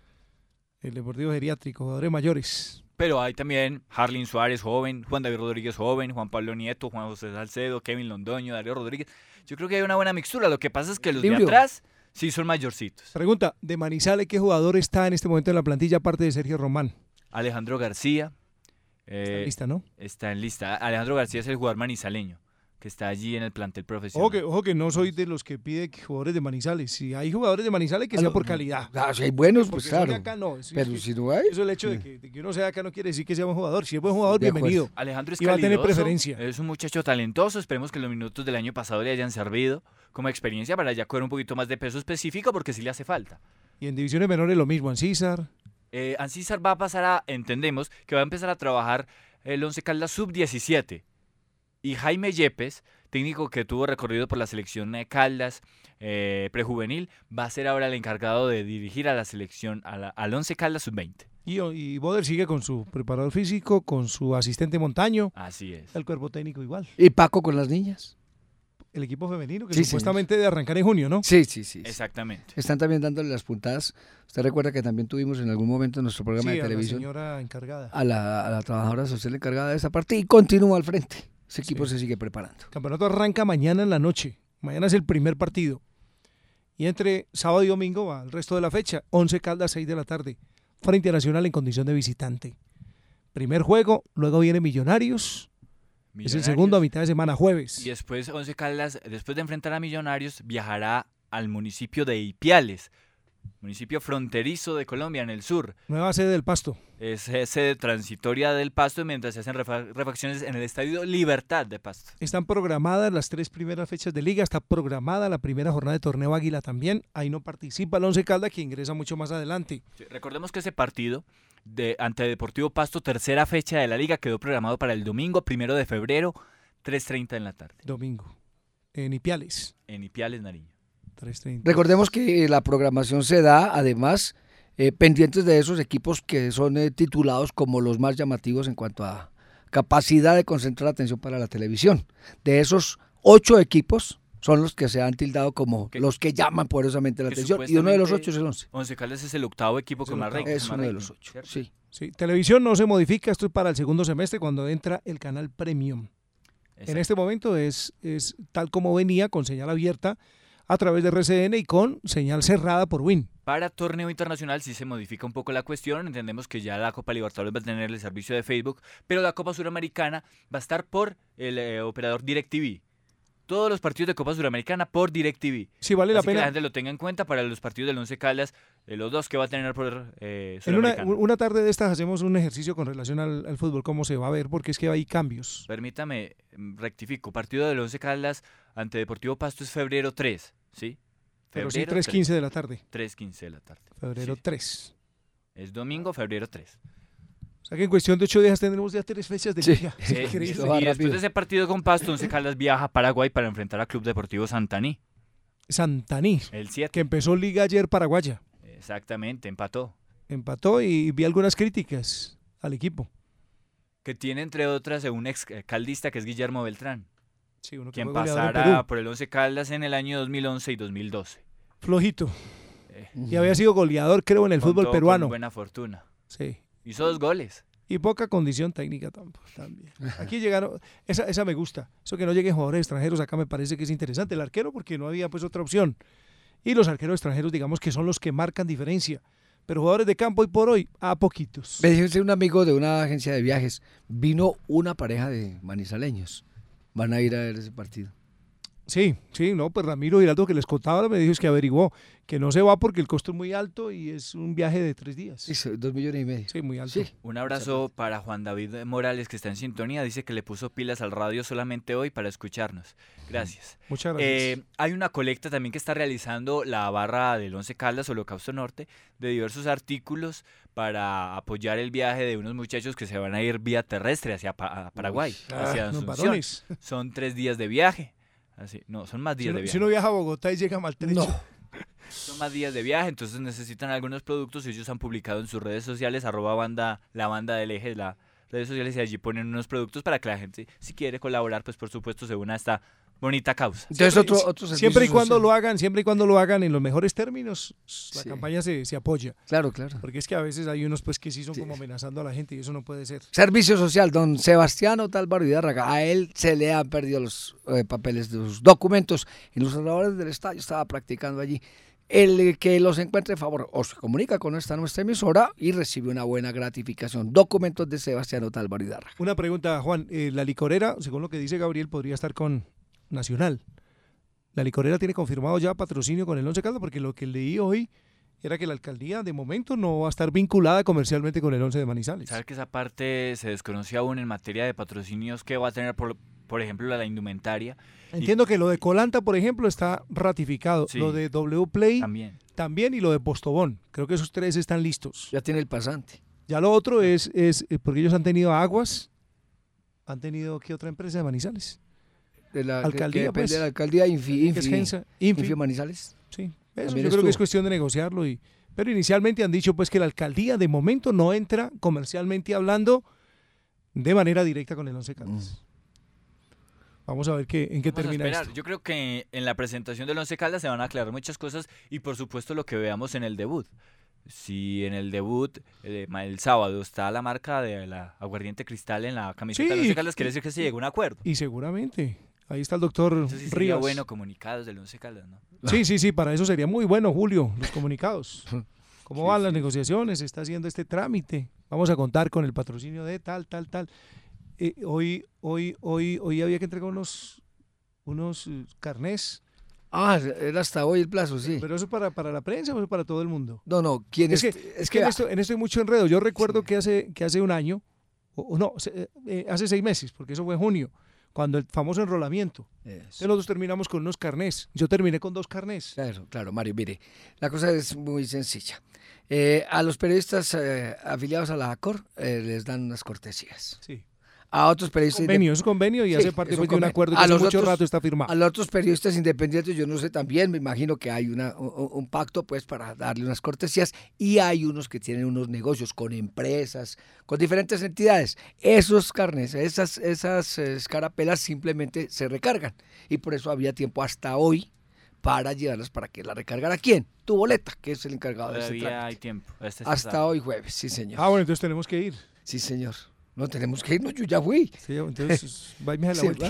El deportivo geriátrico, jugadores mayores.
Pero hay también Harlin Suárez joven, Juan David Rodríguez joven, Juan Pablo Nieto, Juan José Salcedo, Kevin Londoño, Darío Rodríguez. Yo creo que hay una buena mixtura. Lo que pasa es que los de atrás sí son mayorcitos.
Pregunta, de Manizales, ¿qué jugador está en este momento en la plantilla aparte de Sergio Román?
Alejandro García.
Está
eh,
en lista, ¿no?
está en lista. Alejandro García es el jugador manizaleño que está allí en el plantel profesional.
Ojo que, ojo que no soy de los que pide que jugadores de Manizales. Si hay jugadores de Manizales, que sea por calidad.
Ah, si hay buenos,
Porque
pues claro.
acá no, es-
Pero
es-
si no hay.
Eso el hecho de que, de que uno sea acá no quiere decir que sea buen jugador. Si es buen jugador,
De acuerdo.
bienvenido.
Alejandro es
Y va a tener preferencia.
Es un muchacho talentoso. Esperemos que los minutos del año pasado le hayan servido como experiencia para ya coger un poquito más de peso específico porque sí le hace falta.
Y en divisiones menores lo mismo, Ancísar.
Eh, Ancísar va a pasar a, entendemos, que va a empezar a trabajar el Once Caldas Sub-17. Y Jaime Yepes, técnico que tuvo recorrido por la selección de Caldas eh, prejuvenil, va a ser ahora el encargado de dirigir a la selección, a la- al Once Caldas Sub-20.
Y, y Boder sigue con su preparador físico, con su asistente Montaño,
Así es.
el cuerpo técnico igual.
¿Y Paco con las niñas?
El equipo femenino, que
Sí,
supuestamente de arrancar en junio, ¿no?
Sí, sí, sí.
Exactamente.
Están también dándole las puntadas. Usted recuerda que también tuvimos en algún momento en nuestro programa
Sí,
de
a la
televisión
señora encargada.
a la, a la trabajadora social encargada de esa parte y continúa al frente. Ese equipo se sigue preparando.
El campeonato arranca mañana en la noche. Mañana es el primer partido. Y entre sábado y domingo va el resto de la fecha. 11 Caldas, 6 de la tarde. Frente a Nacional en condición de visitante. Primer juego, luego viene Millonarios. Es el
Millonarios.
segundo a mitad de semana, jueves.
Y después Once Caldas, después de enfrentar a Millonarios, viajará al municipio de Ipiales, municipio fronterizo de Colombia, en el sur.
Nueva sede del Pasto.
Es sede transitoria del Pasto mientras se hacen refa- refacciones en el Estadio Libertad de Pasto.
Están programadas las tres primeras fechas de liga. Está programada la primera jornada de torneo Águila también. Ahí no participa el 11 Caldas, que ingresa mucho más adelante.
Sí, Recordemos que ese partido de ante Deportivo Pasto, tercera fecha de la liga, quedó programado para el domingo, primero de febrero, 3.30 en la tarde,
Domingo. En Ipiales.
en Ipiales, Nariño.
3.30.
Recordemos que la programación se da, además, eh, pendientes de esos equipos que son eh, titulados como los más llamativos en cuanto a capacidad de concentrar atención para la televisión. De esos ocho equipos son los que se han tildado como los que llaman poderosamente la
Que
atención y uno de los ocho es el once.
Once Caldas es el octavo equipo con más.
Es uno de los ocho, sí.
Sí, televisión no se modifica, esto es para el segundo semestre cuando entra el canal Premium. En este momento es, es tal como venía, con señal abierta, a través de RCN y con señal cerrada por Win.
Para torneo internacional sí se modifica un poco la cuestión. Entendemos que ya la Copa Libertadores va a tener el servicio de Facebook, pero la Copa Suramericana va a estar por el eh, operador DirecTV. Todos los partidos de Copa Suramericana por DirecTV.
Sí, vale la
Así que
pena.
la gente lo tenga en cuenta para los partidos del Once Caldas, eh, los dos que va a tener por eh,
En una, tarde de estas hacemos un ejercicio con relación al, al fútbol, cómo se va a ver, porque es que hay cambios.
Permítame, mm, rectifico. Partido del Once Caldas ante Deportivo Pasto es febrero 3, ¿sí?
Pero sí,
Febrero
3.15 de la tarde.
3.15 de la tarde.
Febrero
Sí.
3.
Es domingo, febrero 3.
Sea que en cuestión de ocho días tendremos ya tres fechas de
Sí.
liga.
Eso va
y después
rápido.
de ese partido con Pasto, Once Caldas viaja a Paraguay para enfrentar a Club Deportivo Santaní.
Santaní,
El 7.
que empezó liga ayer paraguaya.
Exactamente, empató.
Empató y vi algunas críticas al equipo.
Que tiene entre otras un ex eh, caldista que es Guillermo Beltrán,
Sí, uno que
quien pasara por el Once Caldas en el año 2011 y 2012.
Flojito.
Eh,
Y había sido goleador, creo, en el fútbol
contó con
peruano.
buena fortuna.
Sí.
Hizo dos goles.
Y poca condición técnica tampoco, también. Aquí llegaron, esa, esa me gusta. Eso que no lleguen jugadores extranjeros acá me parece que es interesante. El arquero porque no había pues otra opción. Y los arqueros extranjeros digamos que son los que marcan diferencia. Pero jugadores de campo hoy por hoy, a poquitos.
Me dijo un amigo de una agencia de viajes, vino una pareja de manizaleños. Van a ir a ver ese partido.
Sí, sí, no, pues Ramiro Giraldo que les contaba me dijo es que averiguó que no se va porque el costo es muy alto y es un viaje de tres días.
Dos millones y medio.
Sí, muy alto.
Sí.
Un abrazo para Juan David Morales que está en sintonía. Dice que le puso pilas al radio solamente hoy para escucharnos. Gracias.
Muchas gracias.
Eh, hay una colecta también que está realizando la barra del Once Caldas, Holocausto Norte, de diversos artículos para apoyar el viaje de unos muchachos que se van a ir vía terrestre hacia Pa- Paraguay,
Ah,
hacia Asunción. Son tres días de viaje. Así, no, son más
Si
días
uno,
de
si
viaje.
uno viaja a Bogotá y llega maltrecho. (laughs)
Son más días de viaje, entonces necesitan algunos productos. Ellos han publicado en sus redes sociales, arroba banda, la banda del eje, la redes sociales, y allí ponen unos productos para que la gente, si quiere colaborar, pues por supuesto se una a esta bonita causa.
Entonces, otro, otro
Siempre y cuando
social.
lo hagan, siempre y cuando lo hagan en los mejores términos, la
Sí.
campaña se, se apoya.
Claro, claro.
Porque es que a veces hay unos pues que sí son como amenazando a la gente y eso no puede ser.
Servicio social, don Sebastián Otálvaro Hidárraga. A él se le han perdido los eh, papeles de los documentos. Y los trabajadores del estadio estaba practicando allí. El que los encuentre, favor, o se comunica con esta nuestra emisora y recibe una buena gratificación. Documentos de Sebastián Otálvaro Hidárraga.
Una pregunta, Juan. eh, la licorera, según lo que dice Gabriel, podría estar con Nacional. La licorera tiene confirmado ya patrocinio con el Once Caldas porque lo que leí hoy era que la alcaldía de momento no va a estar vinculada comercialmente con el Once de Manizales.
Sabe que esa parte se desconocía aún en materia de patrocinios que va a tener, por, por ejemplo, la, la indumentaria. Y
Entiendo que lo de Colanta, por ejemplo, está ratificado.
Sí.
Lo de W Play
también.
también y lo de Postobón. Creo que esos tres están listos.
Ya tiene el pasante.
Ya lo otro es, es eh, porque ellos han tenido aguas, han tenido ¿qué otra empresa de Manizales?
De la, que- que
Alcaldía,
depende
pues.
de la alcaldía Infi,
Que
Infi,
Gensa, Infi.
Infi Manizales.
Sí, eso yo creo que es cuestión de negociarlo. Y, pero inicialmente han dicho pues que la alcaldía de momento no entra comercialmente hablando de manera directa con el Once Caldas. Vamos a ver qué, en qué
Vamos a
termina
esperar.
esto.
Yo creo que en la presentación del Once Caldas se van a aclarar muchas cosas y por supuesto lo que veamos en el debut. Si en el debut eh, el sábado está la marca de la aguardiente cristal en la camiseta del
Sí,
Once Caldas, quiere decir que se llegó a un acuerdo.
Y seguramente. Ahí está el doctor
sí sería
Rivas.
bueno comunicados del Once Caldas, ¿no?
Sí, sí, sí, para eso sería muy bueno, Julio, los comunicados. (laughs) ¿Cómo
Sí,
van las negociaciones? Se está haciendo este trámite. Vamos a contar con el patrocinio de tal, tal, tal. Eh, hoy, hoy, hoy, hoy había que entregar unos, unos eh, carnés.
Ah, era hasta hoy el plazo, sí.
Pero eso para, para la prensa o eso para todo el mundo.
No, no, ¿quién
Es
es?
que, es que en, esto, en esto hay mucho enredo. Yo recuerdo que, hace, que hace un año, o, o no, se- eh, hace seis meses, porque eso fue en junio, cuando el famoso enrolamiento. Entonces nosotros terminamos con unos carnés. Yo terminé con dos carnés.
Claro, claro, Mario, mire, la cosa es muy sencilla. Eh, a los periodistas eh, afiliados a la ACOR eh, les dan unas cortesías.
Sí.
A otros periodistas...
Convenio, es convenio y
Sí,
hace parte
es
pues, de un acuerdo que
A
hace
los
mucho
otros-
rato está firmado.
A los otros periodistas independientes, yo no sé también, me imagino que hay una, un, un pacto pues para darle unas cortesías y hay unos que tienen unos negocios con empresas, con diferentes entidades. Esos carnes, esas, esas escarapelas simplemente se recargan y por eso había tiempo hasta hoy para llevarlas para que la recargara quién, tu boleta, que es el encargado de ese
Todavía
trámite.
hay tiempo. Este
Hasta
sabe.
hoy jueves, sí señor.
Ah, bueno, entonces tenemos que ir.
Sí señor. No tenemos que irnos, yo ya fui.
Sí, entonces, (laughs) váyame a la
Sí,
vuelta.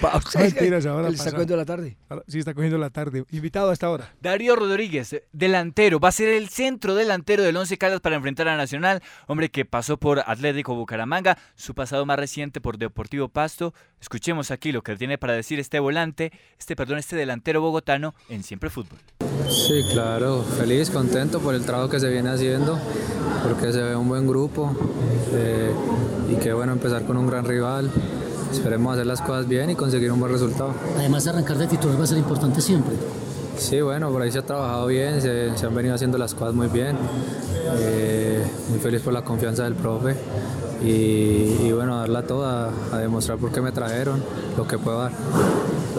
Pausa. (laughs)
Mentiras, ahora
está cogiendo la tarde.
Sí, está cogiendo la tarde. Invitado a esta hora.
Darío Rodríguez, delantero, va a ser el centro delantero del Once Caldas para enfrentar a Nacional, hombre que pasó por Atlético Bucaramanga, su pasado más reciente por Deportivo Pasto. Escuchemos aquí lo que tiene para decir este volante, este perdón, este delantero bogotano en Siempre Fútbol.
Sí, claro, feliz, contento por el trabajo que se viene haciendo, porque se ve un buen grupo eh, y qué bueno empezar con un gran rival. Esperemos hacer las cosas bien y conseguir un buen resultado.
Además, arrancar de titular va a ser importante siempre.
Sí, bueno, por ahí se ha trabajado bien, se, se han venido haciendo las cosas muy bien. Eh, muy feliz por la confianza del profe y, y bueno, darla toda, a demostrar por qué me trajeron, lo que puedo dar.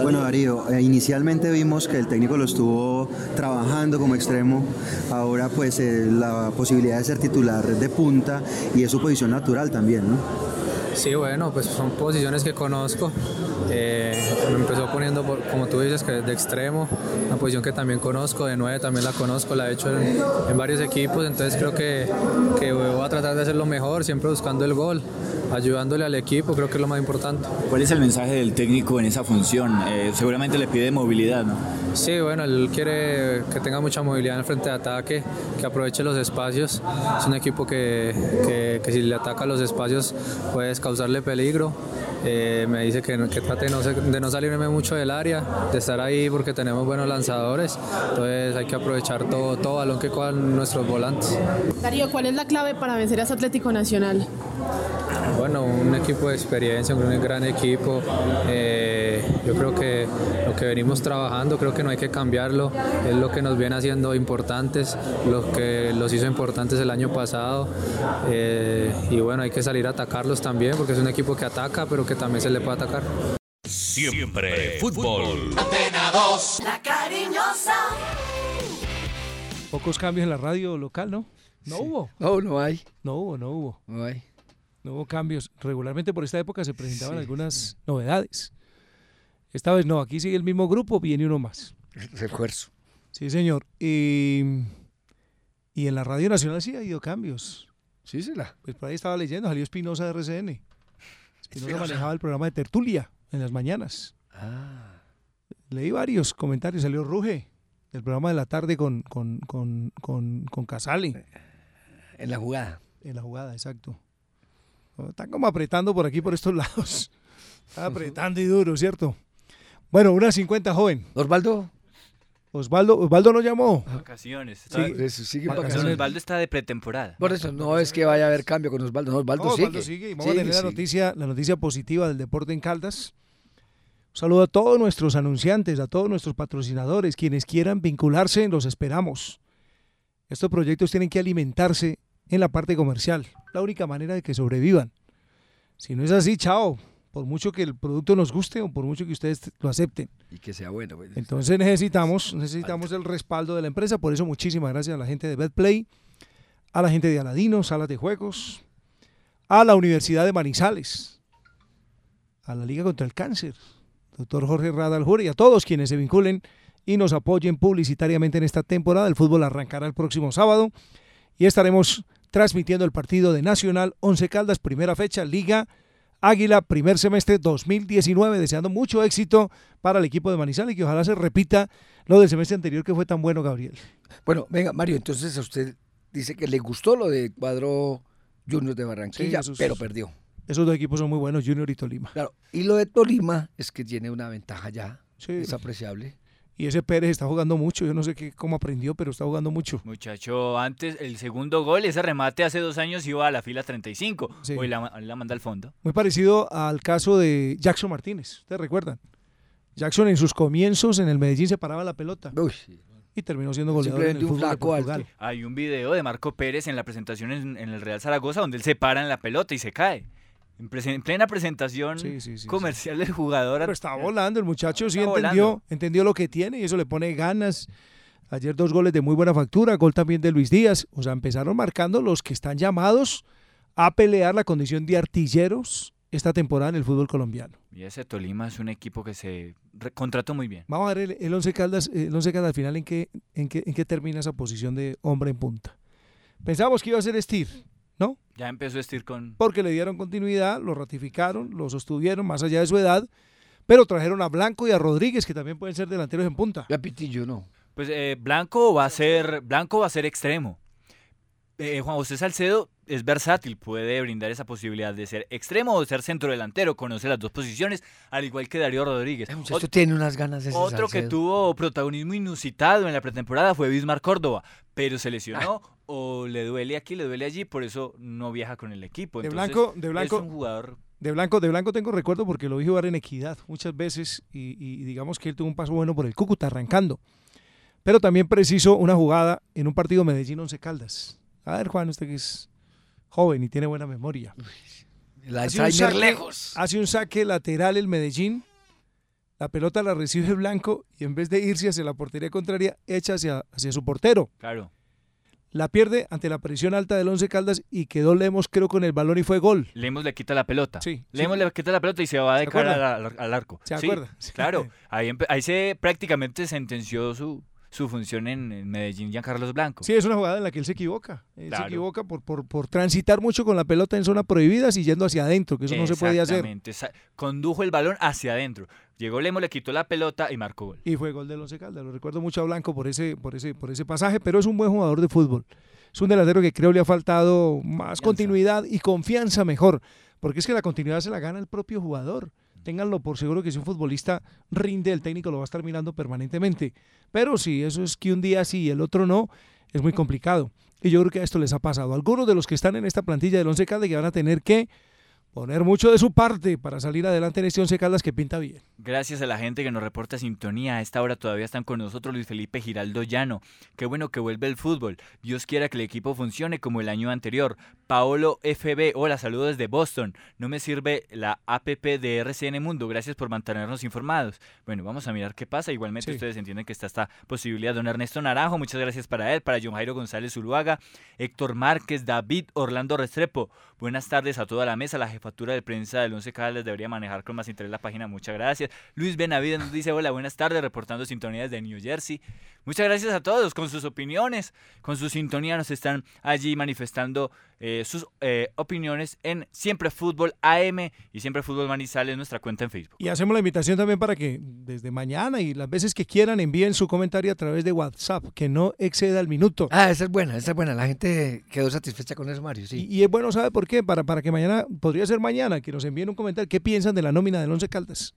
Bueno, Darío, eh, inicialmente vimos que el técnico lo estuvo trabajando como extremo, ahora pues eh, la posibilidad de ser titular de punta y es su posición natural también, ¿no?
Sí, bueno, pues son posiciones que conozco. Eh, me empezó poniendo, como tú dices, que de extremo, una posición que también conozco, de nueve también la conozco, la he hecho en, en varios equipos, entonces creo que, que voy a tratar de hacerlo mejor, siempre buscando el gol, ayudándole al equipo, creo que es lo más importante.
¿Cuál es el mensaje del técnico en esa función? Eh, seguramente le pide movilidad, ¿no?
Sí, bueno, él quiere que tenga mucha movilidad en el frente de ataque, que aproveche los espacios. Es un equipo que, que- que si le ataca los espacios puedes causarle peligro. Eh, me dice que, que trate de no, se- de no salirme mucho del área, de estar ahí porque tenemos buenos lanzadores. Entonces hay que aprovechar todo, todo balón que cojan nuestros volantes.
Darío, ¿cuál es la clave para vencer a ese Atlético Nacional?
Bueno, un equipo de experiencia, un gran equipo. Eh, yo creo que lo que venimos trabajando, creo que no hay que cambiarlo. Es lo que nos viene haciendo importantes, lo que los hizo importantes el año pasado. Eh, y bueno, hay que salir a atacarlos también, porque es un equipo que ataca, pero que también se le puede atacar.
Siempre fútbol.
Antena 2, la cariñosa.
Pocos cambios en la radio local, ¿no? No
Sí.
hubo.
No, no hay.
No hubo, no hubo.
No hay.
No hubo cambios. Regularmente por esta época se presentaban
Sí,
algunas novedades. Esta vez no, aquí sigue el mismo grupo, viene uno más.
Refuerzo.
Sí, señor. Y, y en la Radio Nacional sí ha habido cambios.
Sí, sí, la.
Pues por ahí estaba leyendo, salió Espinosa de RCN. Espinosa manejaba el programa de Tertulia en las mañanas.
Ah.
Leí varios comentarios, salió Ruge, del programa de la tarde con, con, con, con, con Casali.
En la jugada.
En la jugada, exacto. Están como apretando por aquí, por estos lados. (laughs) Están apretando y duro, ¿cierto? Bueno, una 50 joven.
Osvaldo.
Osvaldo, Osvaldo nos llamó.
Vacaciones.
Sí.
Está-
Eso sigue vacaciones.
Osvaldo está de pretemporada.
Por eso no es que vaya a haber cambio con Osvaldo. No, Osvaldo
No,
sigue.
Osvaldo sigue y vamos
Sigue,
a tener la noticia, la noticia positiva del deporte en Caldas. Un saludo a todos nuestros anunciantes, a todos nuestros patrocinadores, quienes quieran vincularse, los esperamos. Estos proyectos tienen que alimentarse en la parte comercial, la única manera de que sobrevivan. Si no es así, chao. Por mucho que el producto nos guste o por mucho que ustedes lo acepten.
Y que sea bueno. pues.
Entonces necesitamos, necesitamos el respaldo de la empresa. Por eso muchísimas gracias a la gente de BetPlay, a la gente de Aladino, Salas de Juegos, a la Universidad de Manizales, a la Liga contra el Cáncer, doctor Jorge Rada Aljure y a todos quienes se vinculen y nos apoyen publicitariamente en esta temporada. El fútbol arrancará el próximo sábado y estaremos transmitiendo el partido de Nacional 11 Caldas, primera fecha, Liga Águila, primer semestre 2019, deseando mucho éxito para el equipo de Manizales y que ojalá se repita lo del semestre anterior que fue tan bueno, Gabriel.
Bueno, venga, Mario, entonces a usted dice que le gustó lo de cuadro Junior de Barranquilla,
Sí, esos-
pero perdió.
Esos dos equipos son muy buenos, Junior y Tolima.
Claro, y lo de Tolima es que tiene una ventaja ya.
Sí.
Es apreciable.
Y ese Pérez está jugando mucho, yo no sé qué, cómo aprendió, pero está jugando mucho.
Muchacho, antes el segundo gol, ese remate hace dos años iba a la fila 35.
Sí.
Hoy la, la manda al fondo.
Muy parecido al caso de Jackson Martínez, ¿ustedes recuerdan? Jackson en sus comienzos en el Medellín se paraba la pelota y terminó siendo goleador en el
Simplemente un
fútbol de
flaco alto.
Portugal.
Hay un video de Marco Pérez en la presentación en, en el Real Zaragoza donde él se para en la pelota y se cae. En, plena presentación comercial del jugador.
Pero está volando, el muchacho sí entendió,
volando.
entendió lo que tiene y eso le pone ganas. Ayer dos goles de muy buena factura, gol también de Luis Díaz. O sea, empezaron marcando los que están llamados a pelear la condición de artilleros esta temporada en el fútbol colombiano.
Y ese Tolima es un equipo que se contrató muy bien.
Vamos a ver el, el Once Caldas, el Once Caldas al final en qué, en, qué, en qué termina esa posición de hombre en punta. Pensábamos que iba a ser Estir, ¿no?
Ya empezó a estir con...
Porque le dieron continuidad, lo ratificaron, lo sostuvieron más allá de su edad, pero trajeron a Blanco y a Rodríguez, que también pueden ser delanteros en punta.
Ya Pitillo no.
Pues eh, Blanco va a ser Blanco va a ser extremo. Eh, Juan José Salcedo es versátil, puede brindar esa posibilidad de ser extremo o de ser centro delantero, conoce las dos posiciones, al igual que Darío Rodríguez.
Esto tiene unas ganas ese
Otro que tuvo protagonismo inusitado en la pretemporada fue Bismar Córdoba, pero se lesionó o le duele aquí, le duele allí, por eso no viaja con el equipo.
De
Entonces,
blanco, de blanco,
es un jugador
de blanco, de blanco tengo recuerdo porque lo vi jugar en Equidad muchas veces y, y digamos que él tuvo un paso bueno por el Cúcuta arrancando. Pero también preciso una jugada en un partido Medellín 11 Caldas. A ver, Juan, usted que es joven y tiene buena memoria.
El
Hace un, saque,
lejos.
hace un saque lateral el Medellín. La pelota la recibe Blanco y en vez de irse hacia la portería contraria, echa hacia, hacia su portero.
Claro.
La pierde ante la presión alta del Once Caldas y quedó Lemos, creo, con el balón y fue gol.
Lemos le quita la pelota.
Sí.
Lemos le quita la pelota y se va de
¿Se
cara al, al- arco.
¿Se
Sí,
acuerda?
Claro. (laughs) Ahí, ahí se prácticamente sentenció su, su función en, en Medellín, Giancarlos Blanco.
Sí, es una jugada en la que él se equivoca. Él se equivoca por, por, por transitar mucho con la pelota en zona prohibida y yendo hacia adentro, que eso no se puede hacer.
Exactamente. Condujo el balón hacia adentro. Llegó Lemos, le quitó la pelota y marcó gol.
Y fue gol del Once Caldas. Lo recuerdo mucho a Blanco por ese, por ese, por ese pasaje, pero es un buen jugador de fútbol. Es un delantero que creo le ha faltado más continuidad y confianza mejor. Porque es que la continuidad se la gana el propio jugador. Ténganlo por seguro que si un futbolista rinde, el técnico lo va a estar mirando permanentemente. Pero si eso es que un día sí y el otro no, es muy complicado. Y yo creo que a esto les ha pasado. Algunos de los que están en esta plantilla del Once Caldas que van a tener que poner mucho de su parte para salir adelante en este Once Caldas que pinta bien.
Gracias a la gente que nos reporta sintonía. A esta hora todavía están con nosotros Luis Felipe Giraldo Llano. Qué bueno que vuelve el fútbol. Dios quiera que el equipo funcione como el año anterior. Paolo FB, hola, saludos desde Boston. No me sirve la APP de RCN Mundo. Gracias por mantenernos informados. Bueno, vamos a mirar qué pasa. Igualmente
Sí.
ustedes entienden que está esta posibilidad. Don Ernesto Naranjo, muchas gracias para él. Para John Jairo González Zuluaga, Héctor Márquez, David Orlando Restrepo. Buenas tardes a toda la mesa. La jefatura de prensa del Once Caldas debería manejar con más interés la página. Muchas gracias. Luis Benavides nos dice, hola, buenas tardes, reportando sintonías de New Jersey. Muchas gracias a todos con sus opiniones, con su sintonía nos están allí manifestando eh, sus eh, opiniones en Siempre Fútbol AM y Siempre Fútbol Manizales, nuestra cuenta en Facebook.
Y hacemos la invitación también para que desde mañana y las veces que quieran envíen su comentario a través de WhatsApp, que no exceda el minuto.
Ah, esa es buena, esa es buena. La gente quedó satisfecha con eso, Mario. Sí.
Y, y es bueno, ¿sabe por qué? Para, para que mañana, podría ser mañana, que nos envíen un comentario. ¿Qué piensan de la nómina del Once Caldas?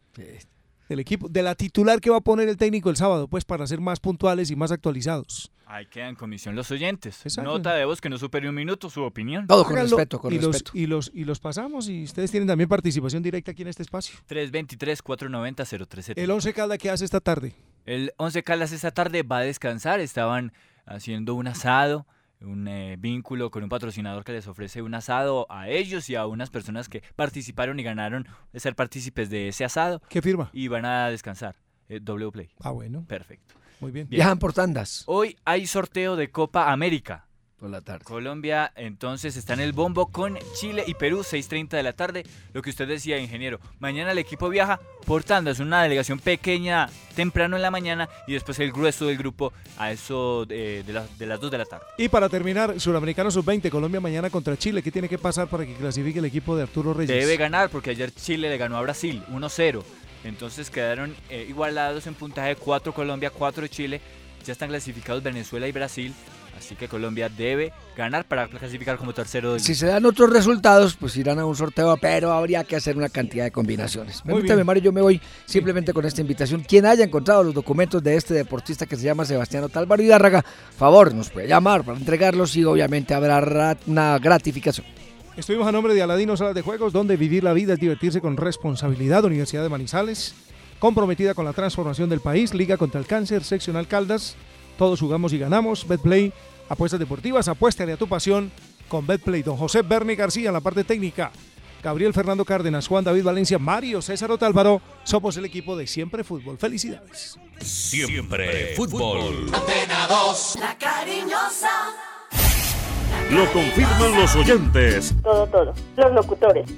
Del equipo, de la titular que va a poner el técnico el sábado, pues para ser más puntuales y más actualizados.
Ahí quedan en comisión los oyentes.
Exacto.
Nota de voz que no supere un minuto, su opinión.
Háganlo y los, y, los, y los pasamos y ustedes tienen también participación directa aquí en este espacio.
323-490-0370.
El Once Caldas, ¿qué hace esta tarde?
El Once Caldas esta tarde va a descansar. Estaban haciendo un asado, un eh, vínculo con un patrocinador que les ofrece un asado a ellos y a unas personas que participaron y ganaron de ser partícipes de ese asado.
¿Qué firma?
Y van a descansar. Eh, W Play.
Ah, bueno.
Perfecto.
Muy bien.
Viajan por tandas.
Hoy hay sorteo de Copa América.
Por la tarde.
Colombia entonces está en el bombo con Chile y Perú, 6.30 de la tarde. Lo que usted decía, ingeniero. Mañana el equipo viaja por tandas, una delegación pequeña temprano en la mañana y después el grueso del grupo a eso de, de, la- de las 2 de la tarde.
Y para terminar, Suramericano Sub-20, Colombia mañana contra Chile. ¿Qué tiene que pasar para que clasifique el equipo de Arturo Reyes?
Debe ganar porque ayer Chile le ganó a Brasil 1-0. Entonces quedaron eh, igualados en puntaje 4 Colombia, 4 Chile. Ya están clasificados Venezuela y Brasil. Así que Colombia debe ganar para clasificar como tercero del
Si se dan otros resultados, pues irán a un sorteo, pero habría que hacer una cantidad de combinaciones.
Muy
Permítame,
bien.
Mario, yo me voy simplemente con esta invitación. Quien haya encontrado los documentos de este deportista que se llama Sebastián Otálvaro Hidárraga, favor, nos puede llamar para entregarlos y obviamente habrá una gratificación.
Estuvimos a nombre de Aladino Salas de Juegos, donde vivir la vida es divertirse con responsabilidad. Universidad de Manizales, comprometida con la transformación del país. Liga contra el cáncer, seccional Caldas. Todos jugamos y ganamos. Betplay, apuestas deportivas, apuéstale a tu pasión con Betplay. Don José Berni García en la parte técnica. Gabriel Fernando Cárdenas, Juan David Valencia, Mario César Otálvaro. Somos el equipo de Siempre Fútbol. Felicidades.
Siempre fútbol.
Antena 2, la cariñosa.
Lo confirman los oyentes.
Todo, todo. Los locutores.